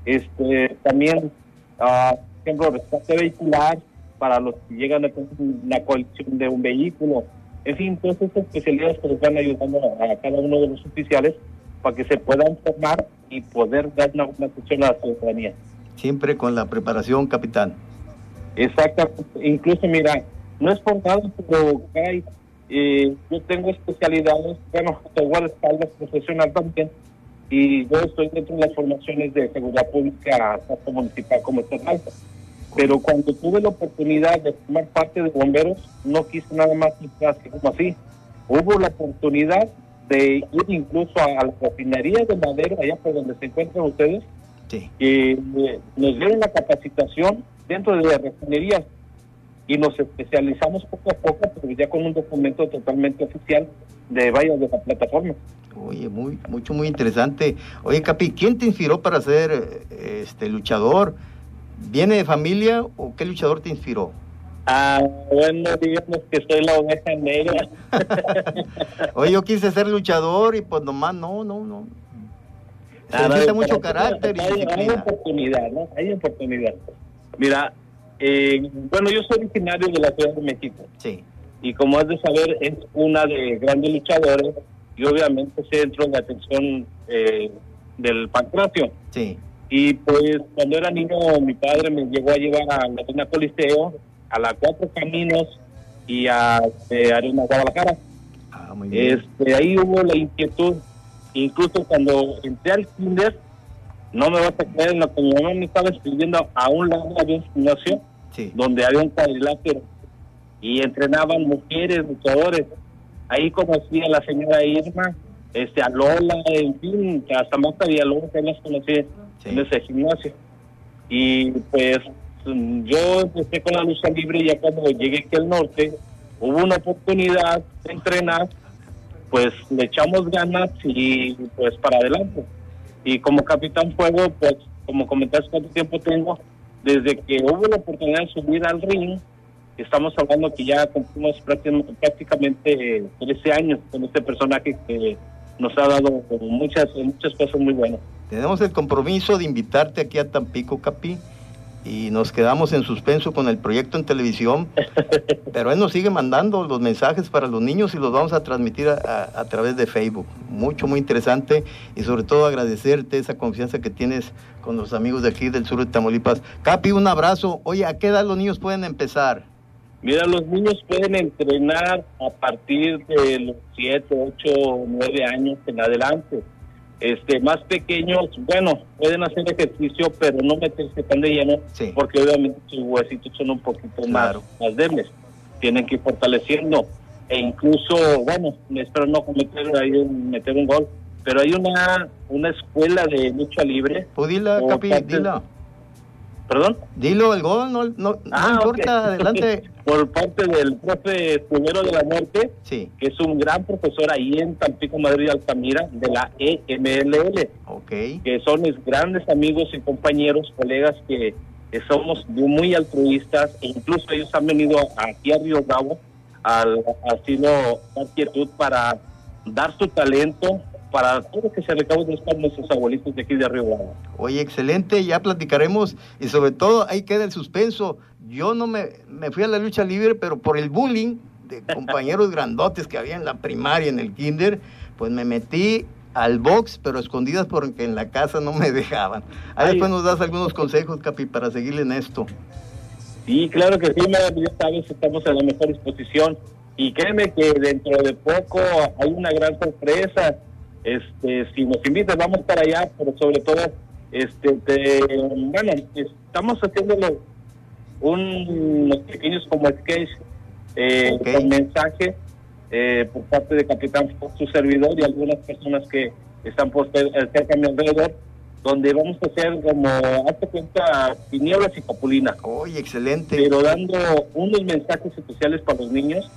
Este, también, uh, por ejemplo, rescate vehicular para los que llegan a tener una colisión de un vehículo. En fin, todas estas especialidades que les van ayudando a, cada uno de los oficiales para que se puedan formar y poder dar una buena atención a la ciudadanía. Siempre con la preparación, capitán. Exacto. Incluso, mira, no es por nada, pero hay eh, yo tengo especialidades, bueno, de espaldas profesional también, y yo estoy dentro de las formaciones de seguridad pública, tanto municipal como estatal. Pero cuando tuve la oportunidad de formar parte de bomberos, no quise nada más así como así. Hubo la oportunidad de ir incluso a la refinería de madera, allá por donde se encuentran ustedes, que eh, nos dieron la capacitación dentro de la refinería y nos especializamos poco a poco, pero ya con un documento totalmente oficial de varias de la plataforma. Oye, muy, mucho, muy interesante. Oye, Capi, ¿quién te inspiró para ser eh, este luchador? ¿Viene de familia o qué luchador te inspiró? Ah, bueno, digamos que soy la oveja negra. Oye, yo quise ser luchador y pues nomás no, no, no. Se necesita mucho carácter y hay, disciplina. Hay oportunidad, ¿no? Hay oportunidad. Mira, eh, bueno, yo soy originario de la Ciudad de México. Sí. Y como has de saber, es una de grandes luchadores y obviamente centro de atención eh, del pancracio. Sí. Y pues cuando era niño mi padre me llegó a llevar a la Arena Coliseo, a la Cuatro Caminos y a eh, Arena Guadalajara. Ah, muy bien. Este, ahí hubo la inquietud, incluso cuando entré al kinder, no me vas a creer en lo que mi mamá me estaba escribiendo, a un lado había un gimnasio donde había un cuadrilátero y entrenaban mujeres, luchadores. Ahí conocí a la señora Irma, este, a Lola, en fin, hasta Marta Villalobos, que las conocí en ese gimnasio. Y pues yo empecé con la lucha libre y ya cuando llegué aquí al norte, hubo una oportunidad de entrenar, pues le echamos ganas y pues para adelante. Y como Capitán Fuego, pues como comentaste cuánto tiempo tengo, desde que hubo la oportunidad de subir al ring, estamos hablando que ya cumplimos prácticamente, prácticamente 13 años con este personaje que nos ha dado muchas, muchas cosas muy buenas. Tenemos el compromiso de invitarte aquí a Tampico, Capi, y nos quedamos en suspenso con el proyecto en televisión, pero él nos sigue mandando los mensajes para los niños y los vamos a transmitir a, a- a través de Facebook. Mucho, muy interesante y sobre todo agradecerte esa confianza que tienes con los amigos de aquí del sur de Tamaulipas. Capi, un abrazo. Oye, ¿a qué edad los niños pueden empezar? Mira, los niños pueden entrenar a partir de los 7, 8, 9 años en adelante. Este, más pequeños, bueno, pueden hacer ejercicio, pero no meterse tan de lleno, porque obviamente sus huesitos son un poquito más, más débiles. Tienen que ir fortaleciendo. E incluso, bueno, espero no cometer ahí meter un gol, pero hay una, una escuela de lucha libre. Pues dila, por Capi, dila. ¿Perdón? Dilo, el gol, no, no, no importa, adelante. Por parte del profe Escudero de la Muerte, Sí. que es un gran profesor ahí en Tampico, Madrid, Altamira, de la EMLL. Ok. Que son mis grandes amigos y compañeros, colegas que, somos muy altruistas, e incluso ellos han venido aquí a Río Bravo al asilo Quietud para dar su talento para todo lo que se recaude de estar nuestros abuelitos de aquí de Río Bravo. Oye, excelente, ya platicaremos y sobre todo ahí queda el suspenso. Yo no me, me fui a la lucha libre, pero por el bullying de compañeros grandotes que había en la primaria, en el kinder, pues me metí al box, pero escondidas porque en la casa no me dejaban. Ahí Ay. después nos das algunos consejos, Capi, para seguirle en esto. Sí, claro que sí, ya sabes, estamos a la mejor disposición. Y créeme que dentro de poco hay una gran sorpresa. Este, si nos invitas, vamos para allá, pero sobre todo, este, te- bueno, estamos haciéndolo un- unos pequeños como sketch eh, con mensaje eh, por parte de Capitán Fox, su servidor y algunas personas que están por eh, cerca a mi alrededor, donde vamos a hacer como, hazte cuenta, tinieblas y capulina. Oye, excelente. Pero dando unos mensajes especiales para los niños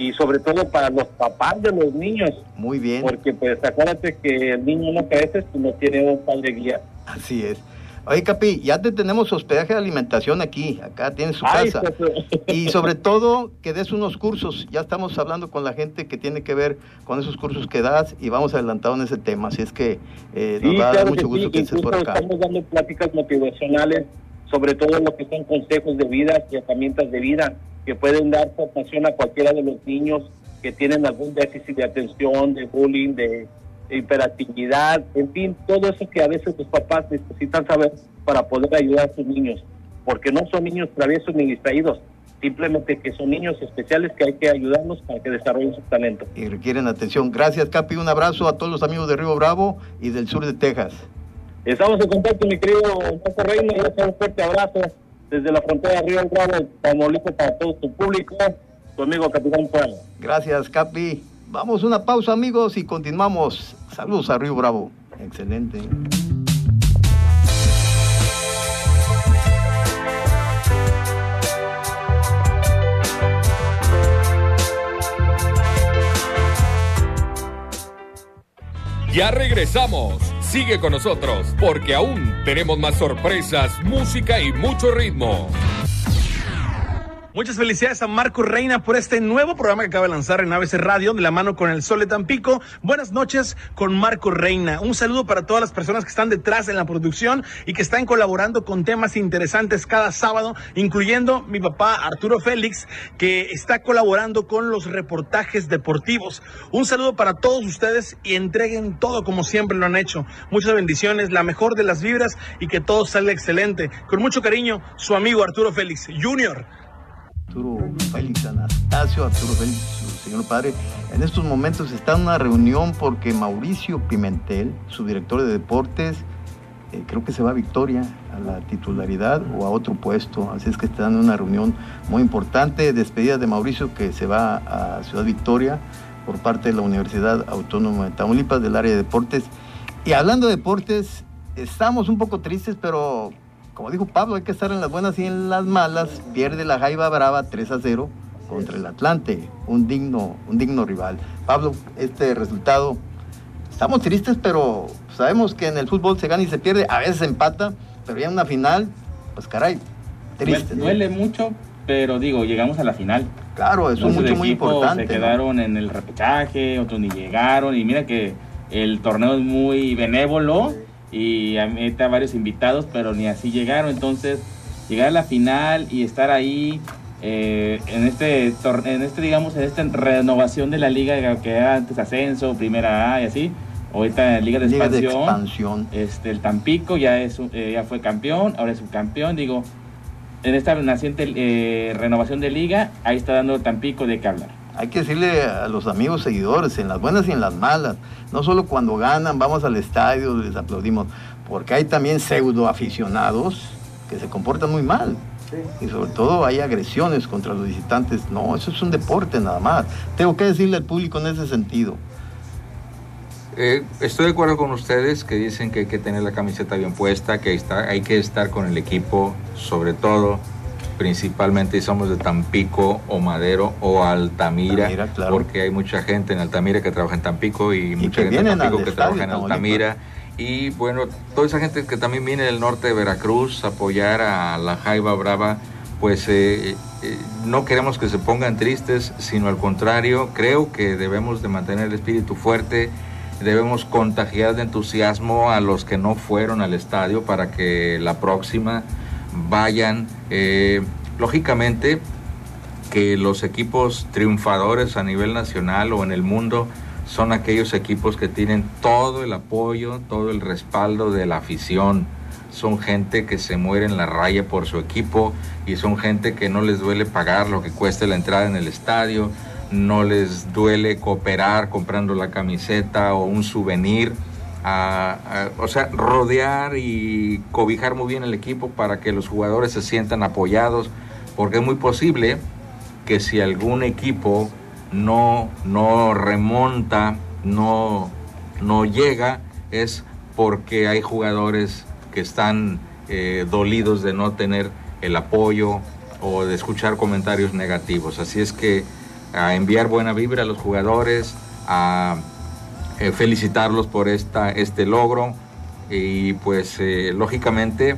y sobre todo para los papás de los niños. Muy bien. Porque pues acuérdate que el niño no crece si no tiene un padre guía. Así es. Oye, Capi, ya te tenemos hospedaje de alimentación aquí, acá tienes su Ay, casa. pues, Y sobre todo que des unos cursos, ya estamos hablando con la gente que tiene que ver con esos cursos que das y vamos adelantado en ese tema, así es que eh, nos Sí, va a dar mucho que gusto sí, que estés por acá. estamos dando pláticas motivacionales sobre todo lo que son consejos de vida y herramientas de vida que pueden dar formación a cualquiera de los niños que tienen algún déficit de atención, de bullying, de, hiperactividad, en fin, todo eso que a veces los papás necesitan saber para poder ayudar a sus niños, porque no son niños traviesos ni distraídos, simplemente que son niños especiales que hay que ayudarlos para que desarrollen su talento. Y requieren atención. Gracias, Capi. Un abrazo a todos los amigos de Río Bravo y del sur de Texas. Estamos en contacto, mi querido Paco Reina, un fuerte abrazo desde la frontera de Río Grande, Tamaulipas, para todo su público, tu amigo Capitán Juan. Gracias, Capi. Vamos a una pausa, amigos, y continuamos. Saludos a Río Bravo. Excelente. Ya regresamos Sigue con nosotros porque aún tenemos más sorpresas, música y mucho ritmo. Muchas felicidades a Marco Reina por este nuevo programa que acaba de lanzar en ABC Radio de la mano con el Sol de Tampico. Buenas noches con Marco Reina. Un saludo para todas las personas que están detrás en la producción y que están colaborando con temas interesantes cada sábado, incluyendo mi papá Arturo Félix, que está colaborando con los reportajes deportivos. Un saludo para todos ustedes y entreguen todo como siempre lo han hecho. Muchas bendiciones, la mejor de las vibras y que todo salga excelente. Con mucho cariño, su amigo Arturo Félix Jr. Arturo Félix Anastasio, Arturo Félix, su señor padre. En estos momentos está en una reunión porque Mauricio Pimentel, su director de deportes, eh, creo que se va a Victoria, a la titularidad o a otro puesto. Así es que están en una reunión muy importante, despedida de Mauricio que se va a Ciudad Victoria por parte de la Universidad Autónoma de Tamaulipas del área de deportes. Y hablando de deportes, estamos un poco tristes, pero como dijo Pablo, hay que estar en las buenas y en las malas. Pierde la Jaiba Brava 3 a 0 contra el Atlante, un digno, un digno rival. Pablo, este resultado, estamos tristes, pero sabemos que en el fútbol se gana y se pierde, a veces se empata, pero ya en una final, pues caray, triste. Duele, mucho, pero digo, llegamos a la final. Claro, eso es mucho, muy importante. Se quedaron en el repechaje, otros ni llegaron, y mira que el torneo es muy benévolo y a varios invitados, pero ni así llegaron. Entonces, llegar a la final y estar ahí eh, en este en este digamos en esta renovación de la liga que era antes ascenso, primera A y así, ahorita liga de expansión, este el Tampico ya es eh, ya fue campeón, ahora es subcampeón, digo, en esta naciente eh, renovación de liga, ahí está dando Tampico de qué hablar hay que decirle a los amigos seguidores, en las buenas y en las malas, no solo cuando ganan, vamos al estadio, les aplaudimos, porque hay también pseudo aficionados que se comportan muy mal. Y sobre todo hay agresiones contra los visitantes. No, eso es un deporte nada más. Tengo que decirle al público en ese sentido. Eh, estoy de acuerdo con ustedes que dicen que hay que tener la camiseta bien puesta, que hay que estar con el equipo, sobre todo principalmente somos de Tampico o Madero o Altamira, porque hay mucha gente en Altamira que trabaja en Tampico y, mucha gente en Tampico que trabaja en Altamira. Y bueno, toda esa gente que también viene del norte de Veracruz a apoyar a la Jaiba Brava, pues eh, eh, no queremos que se pongan tristes, sino al contrario, creo que debemos de mantener el espíritu fuerte, debemos contagiar de entusiasmo a los que no fueron al estadio para que la próxima vayan. Eh, lógicamente que los equipos triunfadores a nivel nacional o en el mundo son aquellos equipos que tienen todo el apoyo, todo el respaldo de la afición. Son gente que se muere en la raya por su equipo y son gente que no les duele pagar lo que cueste la entrada en el estadio, no les duele cooperar comprando la camiseta o un souvenir o sea, rodear y cobijar muy bien el equipo para que los jugadores se sientan apoyados, porque es muy posible que si algún equipo no, no remonta, no, no llega, es porque hay jugadores que están eh, dolidos de no tener el apoyo o de escuchar comentarios negativos. Así es que a enviar buena vibra a los jugadores, a eh, felicitarlos por esta, este logro y pues eh, lógicamente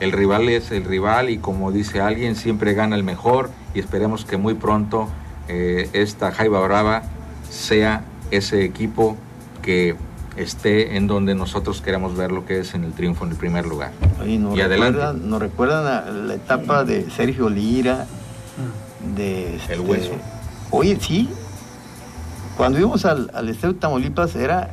el rival es el rival y como dice alguien siempre gana el mejor y esperemos que muy pronto eh, esta Jaiba Brava sea ese equipo que esté en donde nosotros queremos ver lo que es en el triunfo en el primer lugar. y adelante. Nos recuerdan la etapa de Sergio Lira, de... el hueso. Este, oye, sí, cuando íbamos al, al Estadio Tamaulipas era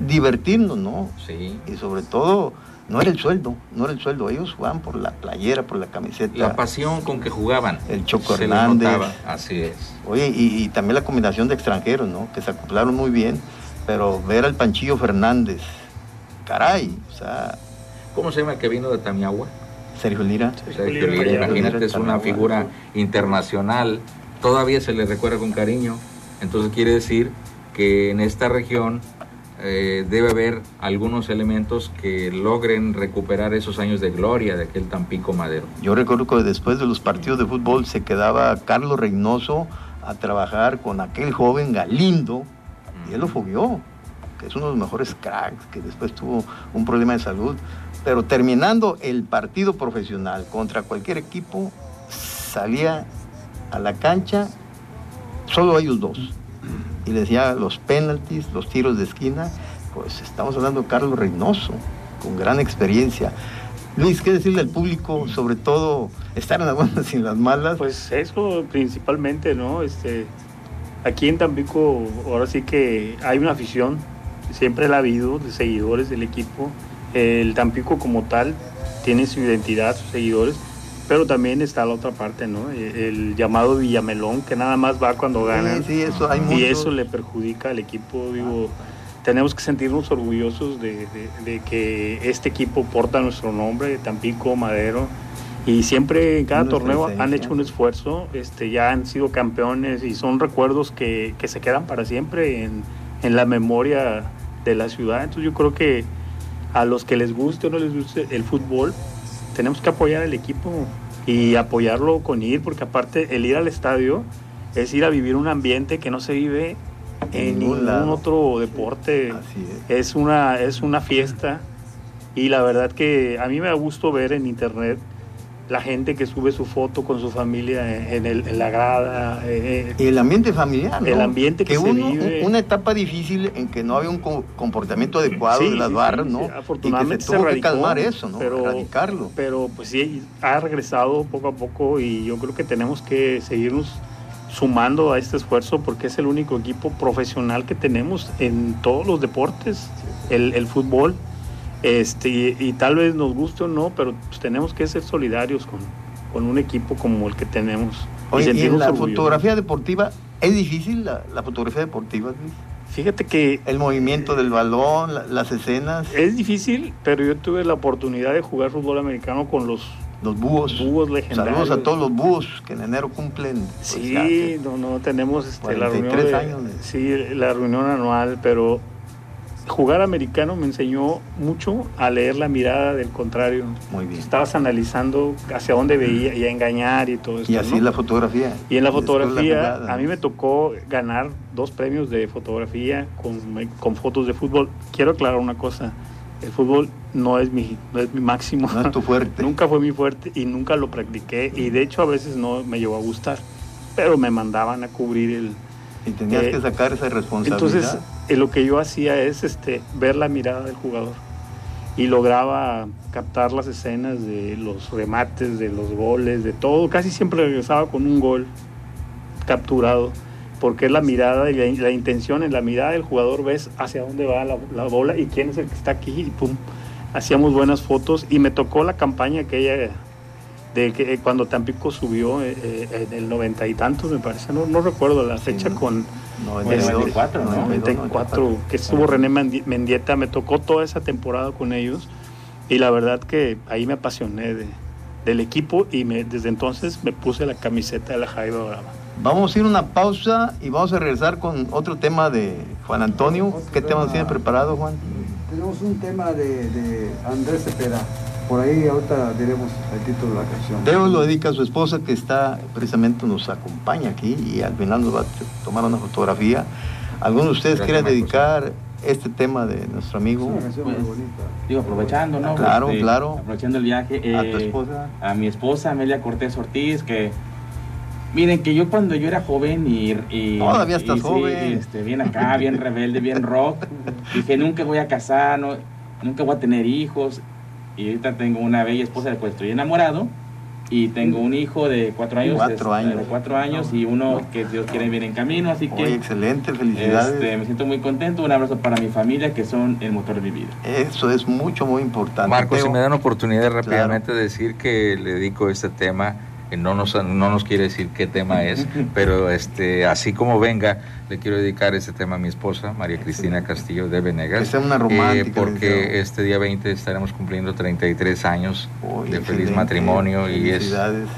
divertirnos, ¿no? Sí. Y sobre todo, no era el sueldo, no era el sueldo. Ellos jugaban por la playera, por la camiseta. La pasión con que jugaban. El Choco Hernández. Así es. Oye, y, también la combinación de extranjeros, ¿no? Que se acoplaron muy bien. Pero ver al Panchillo Fernández, caray, o sea. ¿Cómo se llama el que vino de Tamiagua? Sergio Lira. Sergio Lira, imagínate, es una figura internacional. Todavía se le recuerda con cariño entonces quiere decir que en esta región eh, debe haber algunos elementos que logren recuperar esos años de gloria de aquel Tampico Madero. Yo recuerdo que después de los partidos de fútbol se quedaba Carlos Reynoso a trabajar con aquel joven Galindo y él lo fogueó. que es uno de los mejores cracks, que después tuvo un problema de salud, pero terminando el partido profesional contra cualquier equipo, salía a la cancha solo ellos dos. Y decía los penaltis, los tiros de esquina, pues estamos hablando de Carlos Reynoso, con gran experiencia. Luis, ¿qué decirle al público, sobre todo estar en las buenas y en las malas? Pues eso principalmente, ¿no? Este, aquí en Tampico ahora sí que hay una afición, siempre la ha habido, de seguidores del equipo. El Tampico como tal tiene su identidad, sus seguidores, pero también está la otra parte, ¿no? El llamado Villamelón, que nada más va cuando gana. Sí, eso hay Y eso le perjudica al equipo, digo tenemos que sentirnos orgullosos de, que este equipo porta nuestro nombre, Tampico, Madero, y siempre en cada torneo han hecho un esfuerzo, este, ya han sido campeones y son recuerdos que, se quedan para siempre en, la memoria de la ciudad. Entonces yo creo que a los que les guste o no les guste el fútbol, tenemos que apoyar al equipo y apoyarlo con ir, porque aparte el ir al estadio es ir a vivir un ambiente que no se vive en ningún, otro deporte. Es. una, es una fiesta y la verdad que a mí me da gusto ver en internet la gente que sube su foto con su familia en, el, la grada. Eh, eh, el ambiente familiar. El ambiente que, se vive. Una etapa difícil en que no había un comportamiento adecuado de las barras, ¿no? afortunadamente y que se tuvo que calmar eso, ¿no? Pero, Erradicarlo. Pero pues sí, ha regresado poco a poco y yo creo que tenemos que seguirnos sumando a este esfuerzo porque es el único equipo profesional que tenemos en todos los deportes, el, fútbol. Este, y, tal vez nos guste o no, pero pues tenemos que ser solidarios con, con un equipo como el que tenemos. Oye, y, en la fotografía deportiva, ¿es difícil la, fotografía deportiva? Fíjate que... El movimiento del balón, las escenas. Es difícil, pero yo tuve la oportunidad de jugar fútbol americano con los los búhos. Búhos legendarios. Saludos a todos los búhos que en enero cumplen. Pues, sí, no, no, tenemos este, la reunión. años. Sí, la reunión anual, pero jugar americano me enseñó mucho a leer la mirada del contrario. Muy bien. Estabas analizando hacia dónde veía y a engañar y todo eso. Y así la fotografía. Y en la fotografía, a mí me tocó ganar dos premios de fotografía con, con fotos de fútbol. Quiero aclarar una cosa el fútbol no es mi, no es mi máximo. No es tu fuerte. nunca fue mi fuerte y nunca lo practiqué y de hecho a veces no me llegó a gustar, pero me mandaban a cubrir el... Y tenías eh, que sacar esa responsabilidad. Entonces eh, lo que yo hacía es este, ver la mirada del jugador. Y lograba captar las escenas de los remates, de los goles, de todo. Casi siempre regresaba con un gol capturado porque es la mirada y la, intención en la mirada del jugador. Ves hacia dónde va la, bola y quién es el que está aquí y pum, hacíamos buenas fotos. Y me tocó la campaña aquella de que eh, cuando Tampico subió eh, eh, en el noventa y tantos me parece, no, no recuerdo la fecha con 94, ¿no? 94, que estuvo René Mendieta, me tocó toda esa temporada con ellos y la verdad que ahí me apasioné de, del equipo y me, desde entonces me puse la camiseta de la Jaiba Brava. Vamos a ir a una pausa y vamos a regresar con otro tema de Juan Antonio. ¿Qué tema, tiene preparado, Juan? Tenemos un tema de, Andrés Cepeda. Por ahí ahorita diremos el título de la canción. Teo lo dedica a su esposa que está, precisamente nos acompaña aquí y al final nos va a tomar una fotografía. ¿Alguno de ustedes quiere dedicar este tema de nuestro amigo? Pues, digo, aprovechando, ¿no? Claro, este, claro. Aprovechando el viaje. ¿A tu eh, esposa? A mi esposa, Amelia Cortés Ortiz, que Miren, que yo cuando yo era joven y... Todavía estás joven. Este, bien acá, bien rebelde, bien rock. Dije, nunca voy a casar, no, nunca voy a tener hijos. Y ahorita tengo una bella esposa de la cual estoy enamorado. Y tengo un hijo de cuatro años. Cuatro años. De cuatro años y uno que Dios quiere bien en camino. Así que... excelente, felicidades. Este, me siento muy contento. Un abrazo para mi familia que son el motor de mi vida. Eso es mucho, muy importante. Marcos, si me dan oportunidad rápidamente de decir que le dedico este tema no nos, no nos quiere decir qué tema es, pero este, así como venga, le quiero dedicar este tema a mi esposa, María Cristina Castillo de Venegas. Es una romántica. Eh, porque este día 20 estaremos cumpliendo 33 años de feliz matrimonio y es,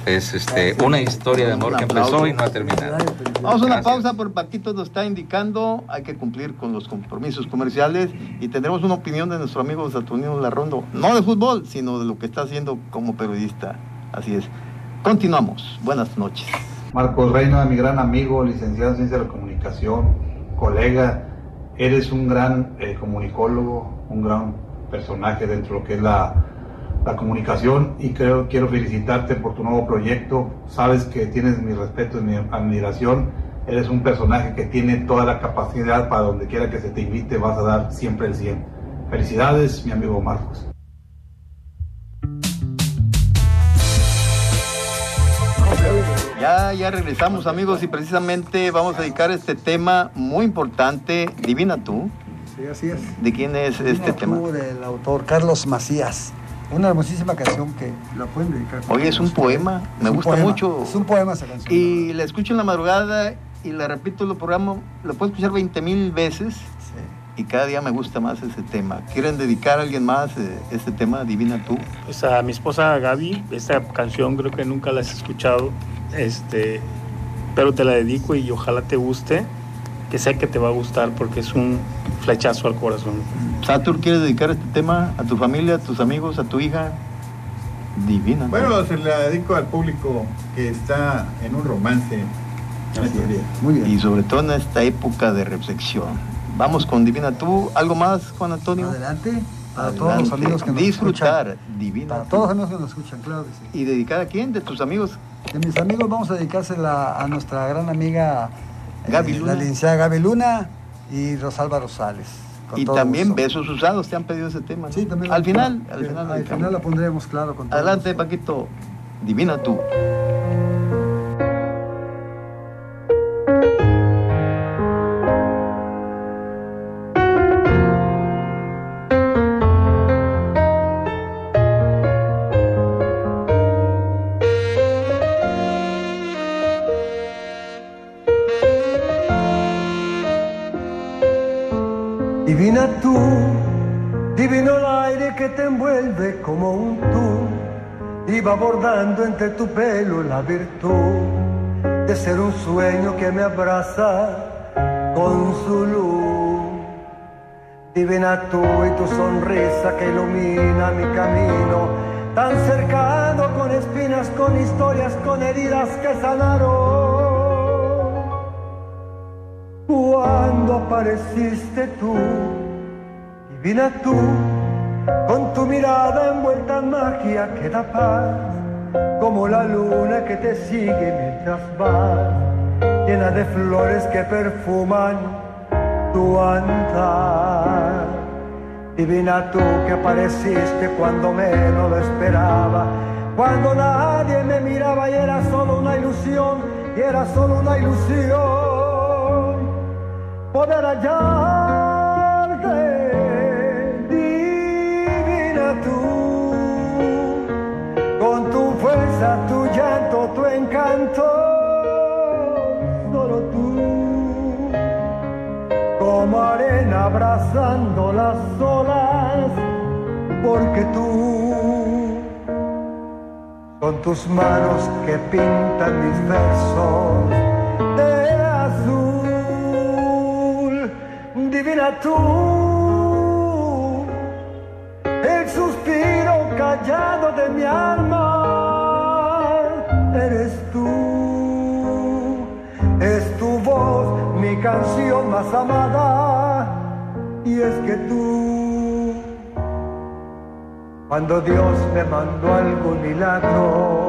es este, una historia de amor que empezó y no ha terminado. Vamos a una pausa porque Paquito nos está indicando, hay que cumplir con los compromisos comerciales y tendremos una opinión de nuestro amigo Saturnino Larrondo, no de fútbol, sino de lo que está haciendo como periodista. Así es. Continuamos. Buenas noches. Marcos Reina, mi gran amigo, licenciado en Ciencia de la Comunicación, colega, Eres un gran eh, comunicólogo, un gran personaje dentro de lo que es la, la comunicación y creo, quiero felicitarte por tu nuevo proyecto. Sabes que tienes mi respeto y mi admiración. Eres un personaje que tiene toda la capacidad para donde quiera que se te invite, vas a dar siempre el 100. Felicidades, mi amigo Marcos. Ya, ya regresamos amigos y precisamente vamos a dedicar este tema muy importante, Divina tú. Sí, así es. ¿De quién es este tema? Tú, del autor Carlos Macías. Una hermosísima canción que la pueden dedicar. Oye, es un poema, me un gusta poema. mucho. Es un poema esa canción. Y la escucho en la madrugada y la repito, lo programa, lo puedo escuchar 20 mil veces y cada día me gusta más ese tema. ¿Quieren dedicar a alguien más eh, este tema, Divina tú? Pues a mi esposa Gaby, esta canción creo que nunca la has escuchado, este, pero te la dedico y ojalá te guste, que sé que te va a gustar porque es un flechazo al corazón. Satur, ¿quieres dedicar este tema a tu familia, a tus amigos, a tu hija? Divina. tú. Bueno, se la dedico al público que está en un romance. Muy bien. Y sobre todo en esta época de reflexión. Vamos con Divina tú. ¿Algo más, Juan Antonio? Adelante. Para todos los amigos que nos Disfrutar, escuchan. Divina. Para tú. todos los amigos que nos escuchan, claro que sí. ¿Y dedicar a quién? ¿De tus amigos? De mis amigos vamos a dedicársela a nuestra gran amiga eh, Gaby Luna. la licenciada Gaby Luna y Rosalba Rosales. Y también gusto. besos usados, te han pedido ese tema. ¿no? Sí, también. Al final, al final. Al final la pondremos, claro. Con todo Adelante, Paquito. Divina tú. Iba bordando entre tu pelo la virtud de ser un sueño que me abraza con su luz. Divina tú y tu sonrisa que ilumina mi camino, tan cercano con espinas, con historias, con heridas que sanaron. Cuando apareciste tú, divina tú, con tu mirada envuelta en magia que da paz, como la luna que te sigue mientras vas, llena de flores que perfuman tu andar. Divina tú que apareciste cuando menos lo esperaba, cuando nadie me miraba y era solo una ilusión, y era solo una ilusión poder hallarte, encanto, solo tú, como arena abrazando las olas, porque tú, con tus manos que pintan mis versos de azul, divina tú, canción más amada, y es que tú, cuando Dios me mandó algún milagro,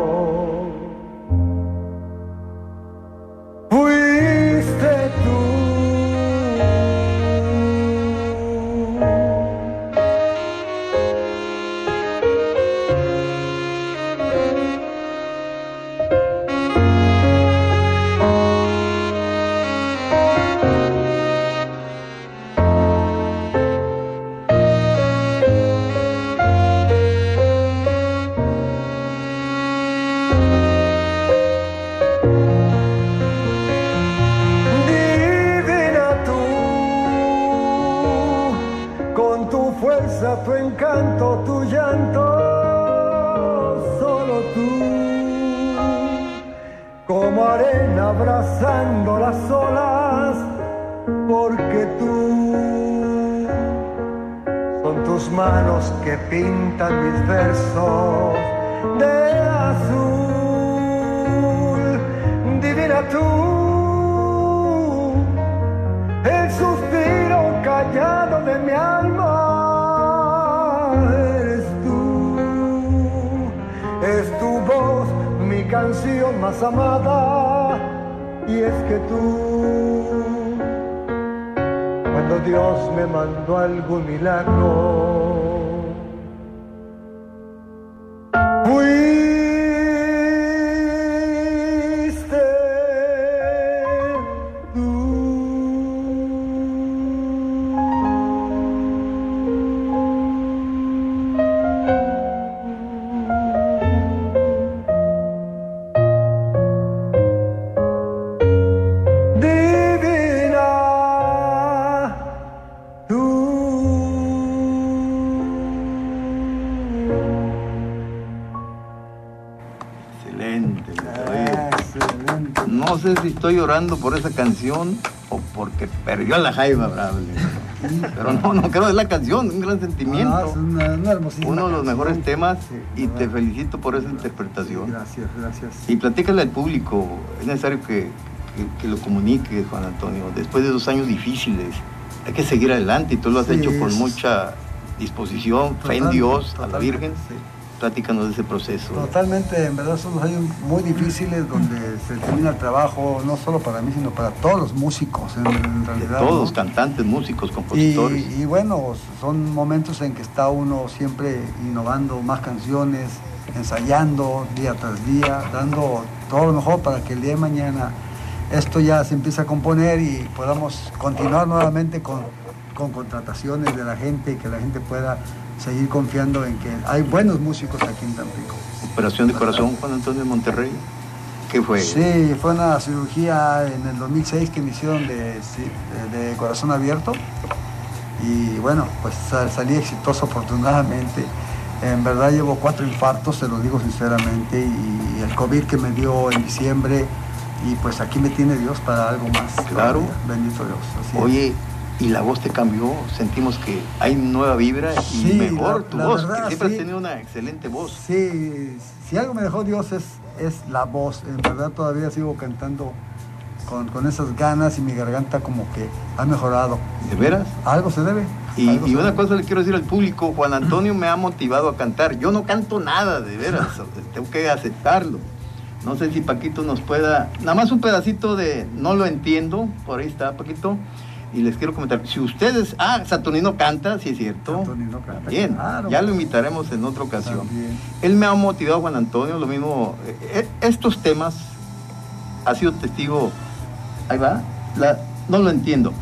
llorando por esa canción o porque perdió a la Jaiba. Pero no, no creo, es la canción, un gran sentimiento. No, es una, una hermosísima Uno de los canción. mejores temas y verdad. te felicito por esa interpretación. Gracias, gracias. Y platícale al público, es necesario que, que- que lo comuniques, Juan Antonio. Después de dos años difíciles, hay que seguir adelante y tú lo has Sí, hecho con mucha disposición, fe en Dios, a la Virgen. Platícanos de ese proceso. Totalmente, en verdad son dos años muy difíciles donde se termina el trabajo, no solo para mí, sino para todos los músicos en, en De realidad. todos, ¿no? cantantes, músicos, Y, compositores. y bueno, son momentos en que está uno siempre innovando más canciones, ensayando día tras día, dando todo lo mejor para que el día de mañana esto ya se empiece a componer y podamos continuar nuevamente con, con contrataciones de la gente y que la gente pueda seguir confiando en que hay buenos músicos aquí en Tampico. Operación de corazón, Juan Antonio Monterrey. ¿Qué fue? Sí, fue una cirugía en el 2006 que me hicieron de, de- corazón abierto y bueno, pues sa- salí exitoso afortunadamente. En verdad llevo cuatro infartos, se lo digo sinceramente, y el COVID que me dio en diciembre y pues aquí me tiene Dios para algo más. Claro. todavía. Bendito Dios. así es. Oye, y la voz te cambió, sentimos que hay nueva vibra y Sí, mejor la- tu la voz, verdad, que siempre sí. has tenido una excelente voz. Sí, si algo me dejó Dios es, es la voz. En verdad todavía sigo cantando con, con esas ganas y mi garganta como que ha mejorado. ¿De veras? Algo se debe. Y, y se una debe. cosa le quiero decir al público, Juan Antonio me ha motivado a cantar. Yo no canto nada, de veras, tengo que aceptarlo. No sé si Paquito nos pueda, nada más un pedacito de No lo entiendo, por ahí está Paquito. Y les quiero comentar, si ustedes, ah, Saturnino canta, sí es cierto. Saturnino canta, Bien, claro. ya lo invitaremos en otra ocasión. También. Él me ha motivado, Juan Antonio, lo mismo. eh, eh, estos temas, ha sido testigo, ahí va, la- no lo entiendo.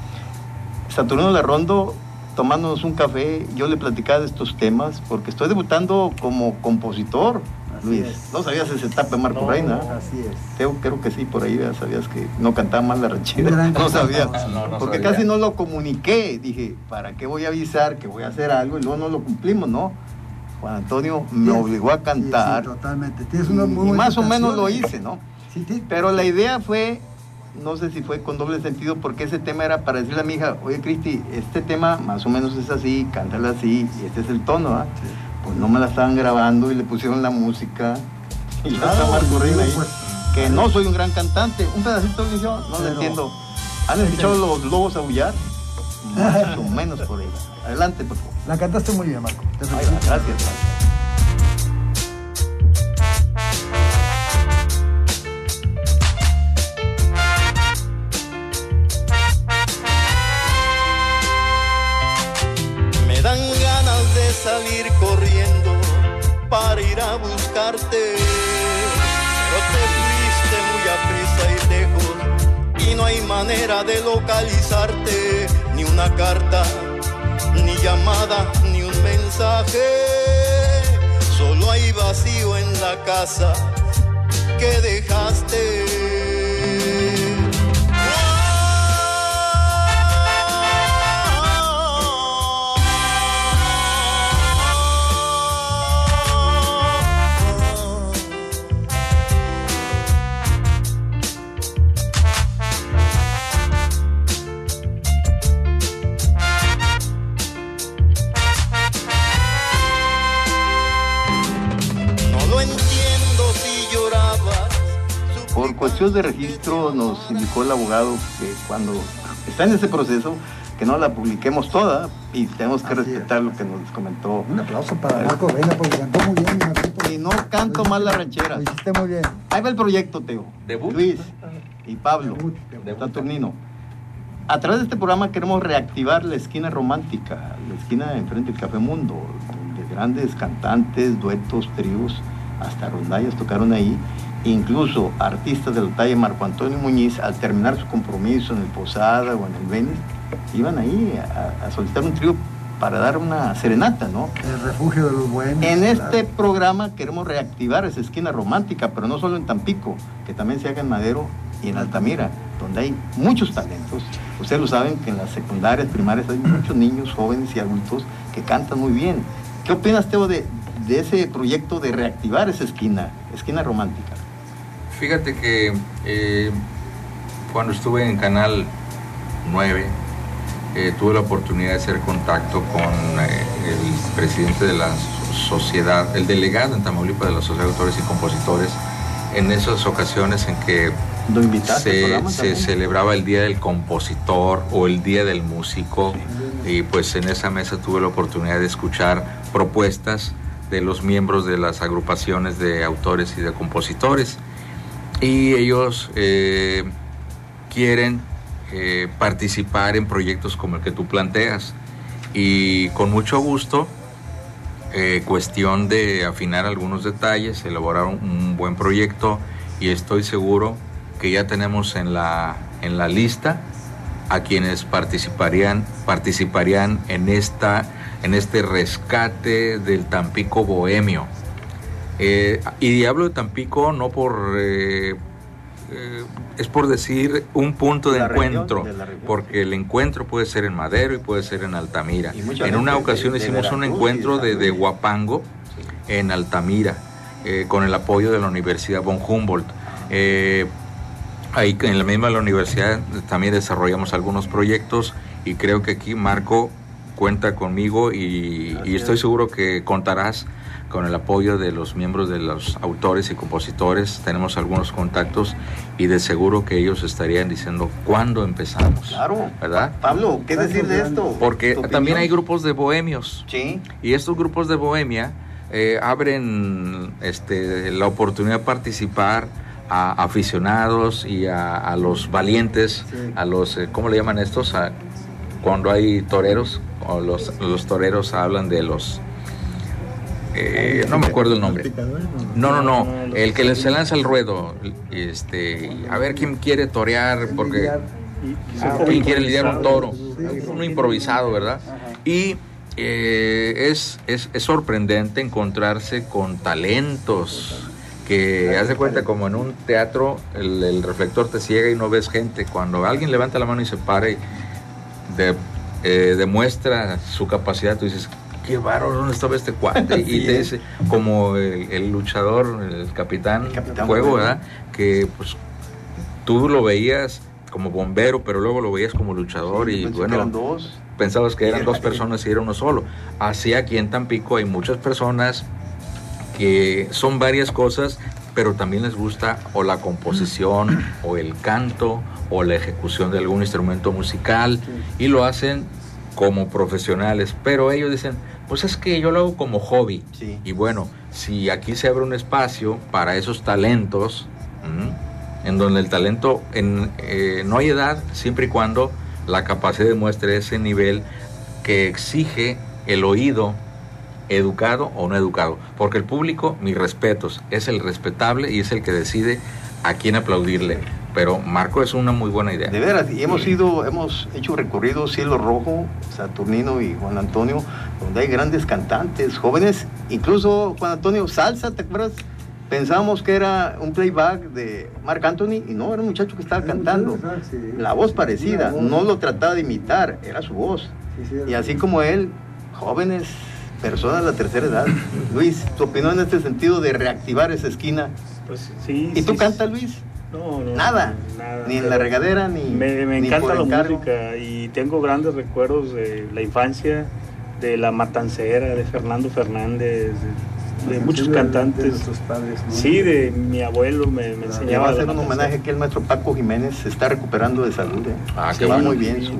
Saturnino Larrondo, tomándonos un café, yo le platicaba de estos temas, porque estoy debutando como compositor, Luis. ¿No sabías ese etapa de Marco No, Reina? Así es. Creo, creo que sí, por ahí ya sabías que no cantaba mal la ranchera. No sabía. cantante. No, no porque sabía. casi no lo comuniqué. Dije, ¿para qué voy a avisar que voy a hacer algo y luego no lo cumplimos, no? Juan Antonio me Sí, obligó a cantar. sí, totalmente. Tienes y, una y muy buena más o menos lo canción. hice, ¿no? Sí, sí. Pero la idea fue, no sé si fue con doble sentido, porque ese tema era para decirle a mi hija, oye Cristi, este tema más o menos es así, cántala así, y este es el tono, ¿ah? Pues no me la estaban grabando y le pusieron la música. Y ya Claro, está Marco ahí, pues, que no soy un gran cantante. Un pedacito de yo, no lo entiendo. ¿Han escuchado los lobos aullar? Más o menos por ahí. Adelante, por favor. La cantaste muy bien, Marco. Te gracias. Marco. Pero te fuiste muy a prisa y lejos y no hay manera de localizarte. Ni una carta, ni llamada, ni un mensaje. Solo hay vacío en la casa que dejaste. Por cuestión de registro nos indicó el abogado que cuando está en ese proceso que no la publiquemos toda y tenemos que respetar lo que nos comentó. Un aplauso para Marco Reina porque cantó muy bien. Y no canto mal la ranchera. Lo hiciste muy bien. Ahí va el proyecto, Teo. Luis y Pablo, Saturnino. A través de este programa queremos reactivar la esquina romántica, la esquina enfrente del Café Mundo, donde grandes cantantes, duetos, tríos, hasta rondallas tocaron ahí. Incluso artistas de la talla de Marco Antonio Muñiz, al terminar su compromiso en el Posada o en el Venice, iban ahí a, a solicitar un trío para dar una serenata, ¿no? El refugio de los buenos. En claro. este programa queremos reactivar esa esquina romántica, pero no solo en Tampico, que también se haga en Madero y en Altamira, donde hay muchos talentos. Ustedes lo saben que en las secundarias, primarias hay muchos niños, jóvenes y adultos que cantan muy bien. ¿Qué opinas, Teo, de, de ese proyecto de reactivar esa esquina, esquina romántica? Fíjate que eh, cuando estuve en Canal 9, eh, tuve la oportunidad de hacer contacto con eh, el presidente de la sociedad, el delegado en Tamaulipas de la Sociedad de Autores y Compositores, en esas ocasiones en que se, celebraba el Día del Compositor o el Día del Músico y pues en esa mesa tuve la oportunidad de escuchar propuestas de los miembros de las agrupaciones de autores y de compositores y ellos eh, quieren eh, participar en proyectos como el que tú planteas y con mucho gusto eh, cuestión de afinar algunos detalles, elaborar un, un buen proyecto y estoy seguro que ya tenemos en la, en la lista a quienes participarían, participarían en, esta, en este rescate del Tampico Bohemio. Eh, y hablo de Tampico no por... eh, eh, es por decir un punto de región, encuentro, de la región, porque el encuentro puede ser en Madero y puede ser en Altamira. En una ocasión de- hicimos un encuentro de Huapango en Altamira, eh, con el apoyo de la Universidad von Humboldt. Eh, ahí en la misma la universidad también desarrollamos algunos proyectos y creo que aquí Marco cuenta conmigo y, y estoy seguro que contarás con el apoyo de los miembros de los autores y compositores. Tenemos algunos contactos y de seguro que ellos estarían diciendo cuándo empezamos. Claro. ¿Verdad? Pablo, ¿qué decir de esto? Porque ¿Tu también hay grupos de bohemios. Sí. Y estos grupos de bohemia eh, abren este, la oportunidad de participar a aficionados y a, a los valientes, a los, eh, ¿cómo le llaman estos? A- cuando hay toreros, o los, toreros hablan de los... eh, no me acuerdo el nombre. No, no, no. El que se lanza al ruedo. Este, a ver quién quiere torear, porque quién quiere lidiar un toro. Uno improvisado, ¿verdad? Y eh, es, es, es sorprendente encontrarse con talentos que haz de cuenta como en un teatro el, el reflector te ciega y no ves gente. Cuando alguien levanta la mano y se para y de- eh, demuestra su capacidad, tú dices, qué bárbaro, ¿dónde estaba este cuate? y te es. dice, como el, el luchador, el capitán, Capitán Fuego. ¿verdad? Que pues tú lo veías como bombero, pero luego lo veías como luchador y que bueno, eran dos. pensabas que eran dos personas y era uno solo. Así aquí en Tampico hay muchas personas que son varias cosas, pero también les gusta o la composición, o el canto, o la ejecución de algún instrumento musical, y lo hacen como profesionales, pero ellos dicen, pues es que yo lo hago como hobby. Y bueno, si aquí se abre un espacio para esos talentos, en donde el talento, en, eh, no hay edad, siempre y cuando la capacidad demuestre ese nivel que exige el oído educado o no educado. Porque el público, mis respetos, es el respetable y es el que decide a quién aplaudirle. Pero Marco es una muy buena idea. De veras, y hemos ido, hemos hecho recorrido Cielo Rojo, Saturnino y Juan Antonio, donde hay grandes cantantes, jóvenes, incluso Juan Antonio Salsa, ¿te acuerdas? Pensábamos que era un playback de Marc Anthony y no, era un muchacho que estaba cantando. La voz parecida, no lo trataba de imitar, era su voz. Y así como él, jóvenes, personas de la tercera edad. Luis, tu opinión en este sentido de reactivar esa esquina. Pues sí. ¿Y tú sí, cantas, Luis? No, no. Nada. nada, Ni en la regadera, ni. Me, me ni encanta por la encargo. música y tengo grandes recuerdos de la infancia, de La Matancera, de Fernando Fernández, de, de muchos cantantes. Sí, de mi abuelo me, me Le va enseñaba. a hacer un homenaje que el maestro Paco Jiménez se está recuperando de salud. ¿eh? Ah, se qué va bueno. muy bien su,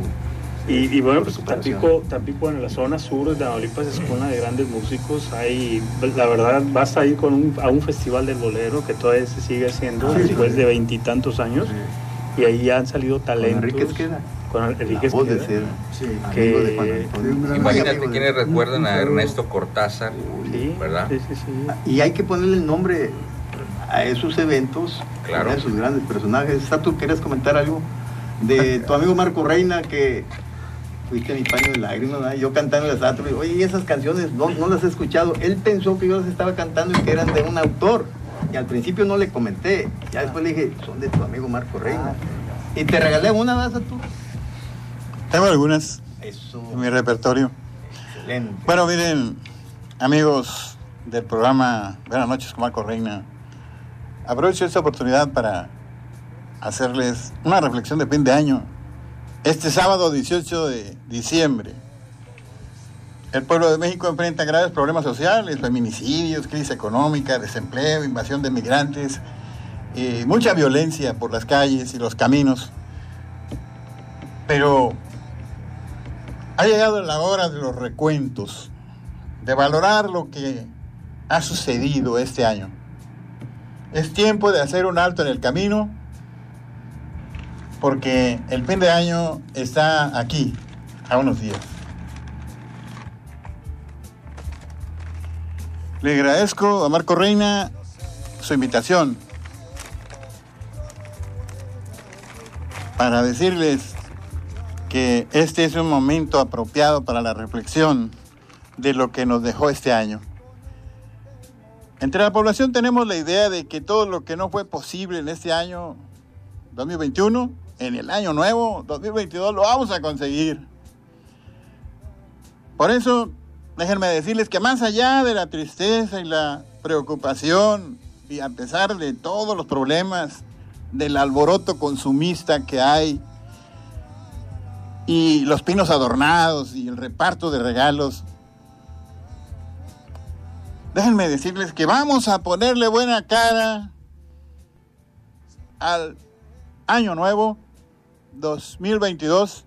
Y, y bueno, pues Tampico, Tampico en la zona sur de Tamaulipas es una de grandes músicos. Hay, la verdad, vas a ir con un, a un festival del bolero que todavía se sigue haciendo Sí, después sí. de veintitantos años. Y ahí ya han salido talentos. Enrique Esqueda. Con Enrique voz de Esqueda. seda. Que- Amigo de Juan. Imagínate de- quienes recuerdan a. Ernesto Cortázar, ¿verdad? Y hay que ponerle el nombre a esos eventos, Claro. a esos grandes personajes. Sato, ¿quieres comentar algo de tu amigo Marco Reina que fuiste mi paño de lágrimas? ¿verdad? Yo cantando le digo, oye, ¿y esas canciones no, no las he escuchado. Él pensó que yo las estaba cantando y que eran de un autor. Y al principio no le comenté. Ya después le dije, son de tu amigo Marco Reina. Y te regalé una vez a tú. Tengo algunas Eso. en mi repertorio. Excelente. Bueno, miren, amigos del programa Buenas noches con Marco Reina, aprovecho esta oportunidad para hacerles una reflexión de fin de año. Este sábado 18 de diciembre, el pueblo de México enfrenta graves problemas sociales, feminicidios, crisis económica, desempleo, invasión de migrantes, y mucha violencia por las calles y los caminos. Pero ha llegado la hora de los recuentos, de valorar lo que ha sucedido este año. Es tiempo de hacer un alto en el camino porque el fin de año está aquí, a unos días. Le agradezco a Marco Reina su invitación para decirles que este es un momento apropiado para la reflexión de lo que nos dejó este año. Entre la población tenemos la idea de que todo lo que no fue posible en este año 2021, en el año nuevo 2022 lo vamos a conseguir. Por eso, déjenme decirles que más allá de la tristeza y la preocupación, y a pesar de todos los problemas, del alboroto consumista que hay, y los pinos adornados y el reparto de regalos. Déjenme decirles que vamos a ponerle buena cara al año nuevo 2022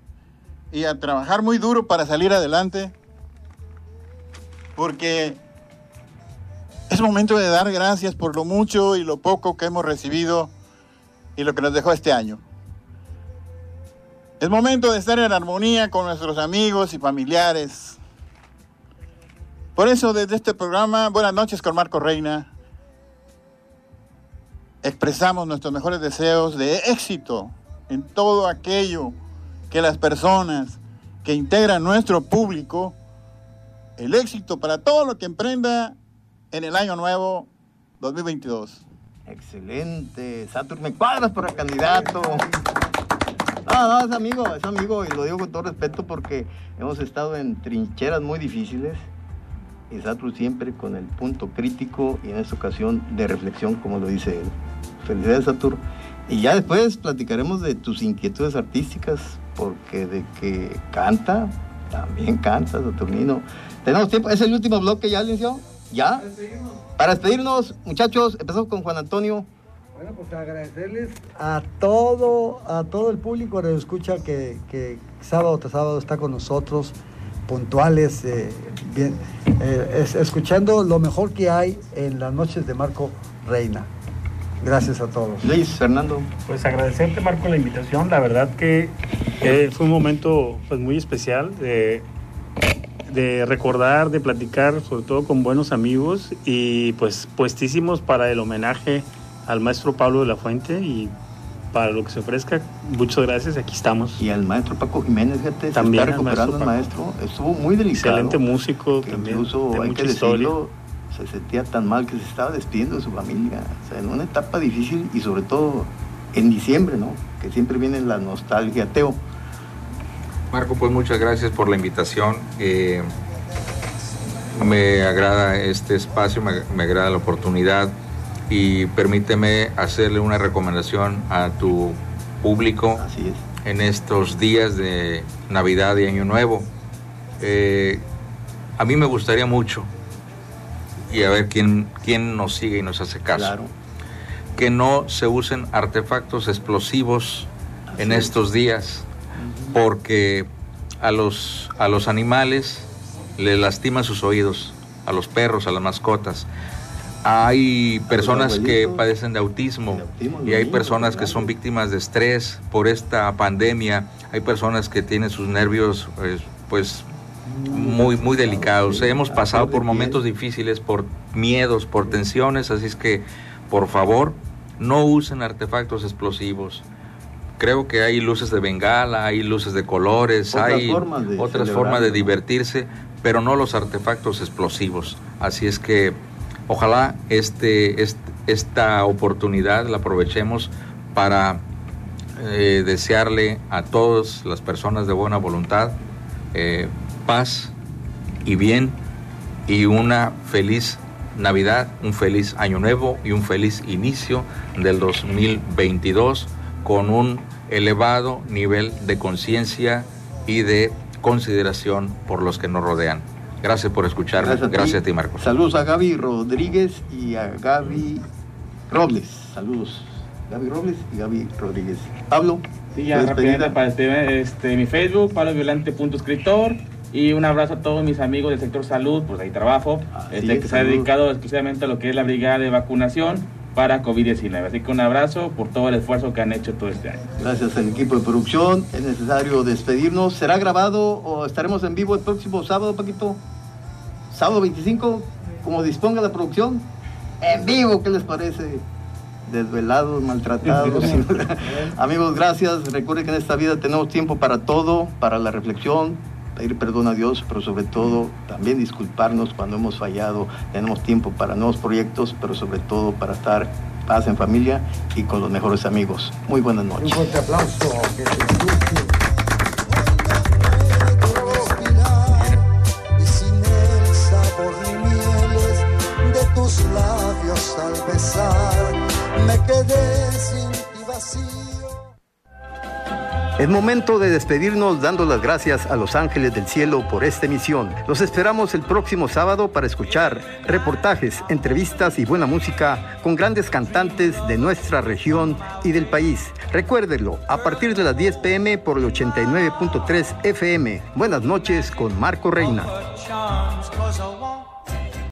y a trabajar muy duro para salir adelante porque es momento de dar gracias por lo mucho y lo poco que hemos recibido y lo que nos dejó este año. Es momento de estar en armonía con nuestros amigos y familiares. Por eso desde este programa, Buenas noches con Marco Reina, expresamos nuestros mejores deseos de éxito en todo aquello que las personas que integran nuestro público, el éxito para todo lo que emprenda en el año nuevo 2022. Excelente. Saturn, me cuadras para candidato. No, no, es amigo, es amigo y lo digo con todo respeto porque hemos estado en trincheras muy difíciles y Saturn siempre con el punto crítico y en esta ocasión de reflexión, como lo dice él. Felicidades, Saturn. Y ya después platicaremos de tus inquietudes artísticas, porque de que canta, también canta, Saturnino. Tenemos tiempo, es el último bloque ya, Lincio. ¿Ya? Para despedirnos, muchachos, empezamos con Juan Antonio. Bueno, pues agradecerles a todo, a todo el público que escucha que, que sábado tras sábado está con nosotros, puntuales, eh, bien, eh, es- escuchando lo mejor que hay en las noches de Marco Reina. Gracias a todos. Luis, Fernando. Pues agradecerte, Marco, la invitación. La verdad que eh, fue un momento pues, muy especial de, de recordar, de platicar, sobre todo con buenos amigos y pues puestísimos para el homenaje al maestro Pablo de la Fuente y para lo que se ofrezca. Muchas gracias, aquí estamos. Y al maestro Paco Jiménez, se También está al recuperando el maestro maestro. Estuvo muy delicado. Excelente músico que también, Incluso de hay mucha que historia. Se sentía tan mal que se estaba despidiendo de su familia. O sea, en una etapa difícil y sobre todo en diciembre, ¿no? Que siempre viene la nostalgia. Teo. Marco, pues muchas gracias por la invitación. Eh, me agrada este espacio, me, me agrada la oportunidad y permíteme hacerle una recomendación a tu público en estos días de Navidad y Año Nuevo. Eh, a mí me gustaría mucho, y a ver quién, quién nos sigue y nos hace caso, que no se usen artefactos explosivos en estos días, porque a los, a los animales le lastima sus oídos, a los perros, a las mascotas. Hay personas que padecen de autismo y hay personas que son víctimas de estrés por esta pandemia. Hay personas que tienen sus nervios pues, pues muy muy delicados. Hemos pasado por momentos difíciles, por miedos, por tensiones, así es que por favor no usen artefactos explosivos. Creo que hay luces de bengala, hay luces de colores, Otras hay formas de otras formas de divertirse, pero no los artefactos explosivos. Así es que ojalá este, est- esta oportunidad la aprovechemos para eh, desearle a todas las personas de buena voluntad eh, paz y bien y una feliz Navidad, un feliz Año Nuevo y un feliz inicio del 2022 con un elevado nivel de conciencia y de consideración por los que nos rodean. Gracias por escucharme. Gracias Gracias, a ti. a ti, Marcos. Saludos a Gaby Rodríguez y a Gaby Robles. Saludos. Gaby Robles y Gaby Rodríguez. Pablo. Sí, ya rápidamente para este, este, mi Facebook, Pablo Violante punto escritor. Y un abrazo a todos mis amigos del sector salud, pues ahí trabajo, este, es, que se ha salud. dedicado exclusivamente a lo que es la brigada de vacunación para COVID-19. Así que un abrazo por todo el esfuerzo que han hecho todo este año. Gracias al equipo de producción. Es necesario despedirnos. ¿Será grabado o estaremos en vivo el próximo sábado, Paquito? Sábado 25, como disponga la producción. En vivo, ¿qué les parece? Desvelados, maltratados. Amigos, gracias. Recuerden que en esta vida tenemos tiempo para todo, para la reflexión, pedir perdón a Dios, pero sobre todo también disculparnos cuando hemos fallado. Tenemos tiempo para nuevos proyectos, pero sobre todo para estar paz en familia y con los mejores amigos. Muy buenas noches. Un fuerte aplauso. labios al besar, me quedé sin ti vacío. Es momento de despedirnos dando las gracias a los ángeles del cielo por esta emisión. Los esperamos el próximo sábado para escuchar reportajes, entrevistas y buena música con grandes cantantes de nuestra región y del país. Recuérdelo, a partir de las 10 pm por el 89.3 FM. Buenas noches con Marco Reina.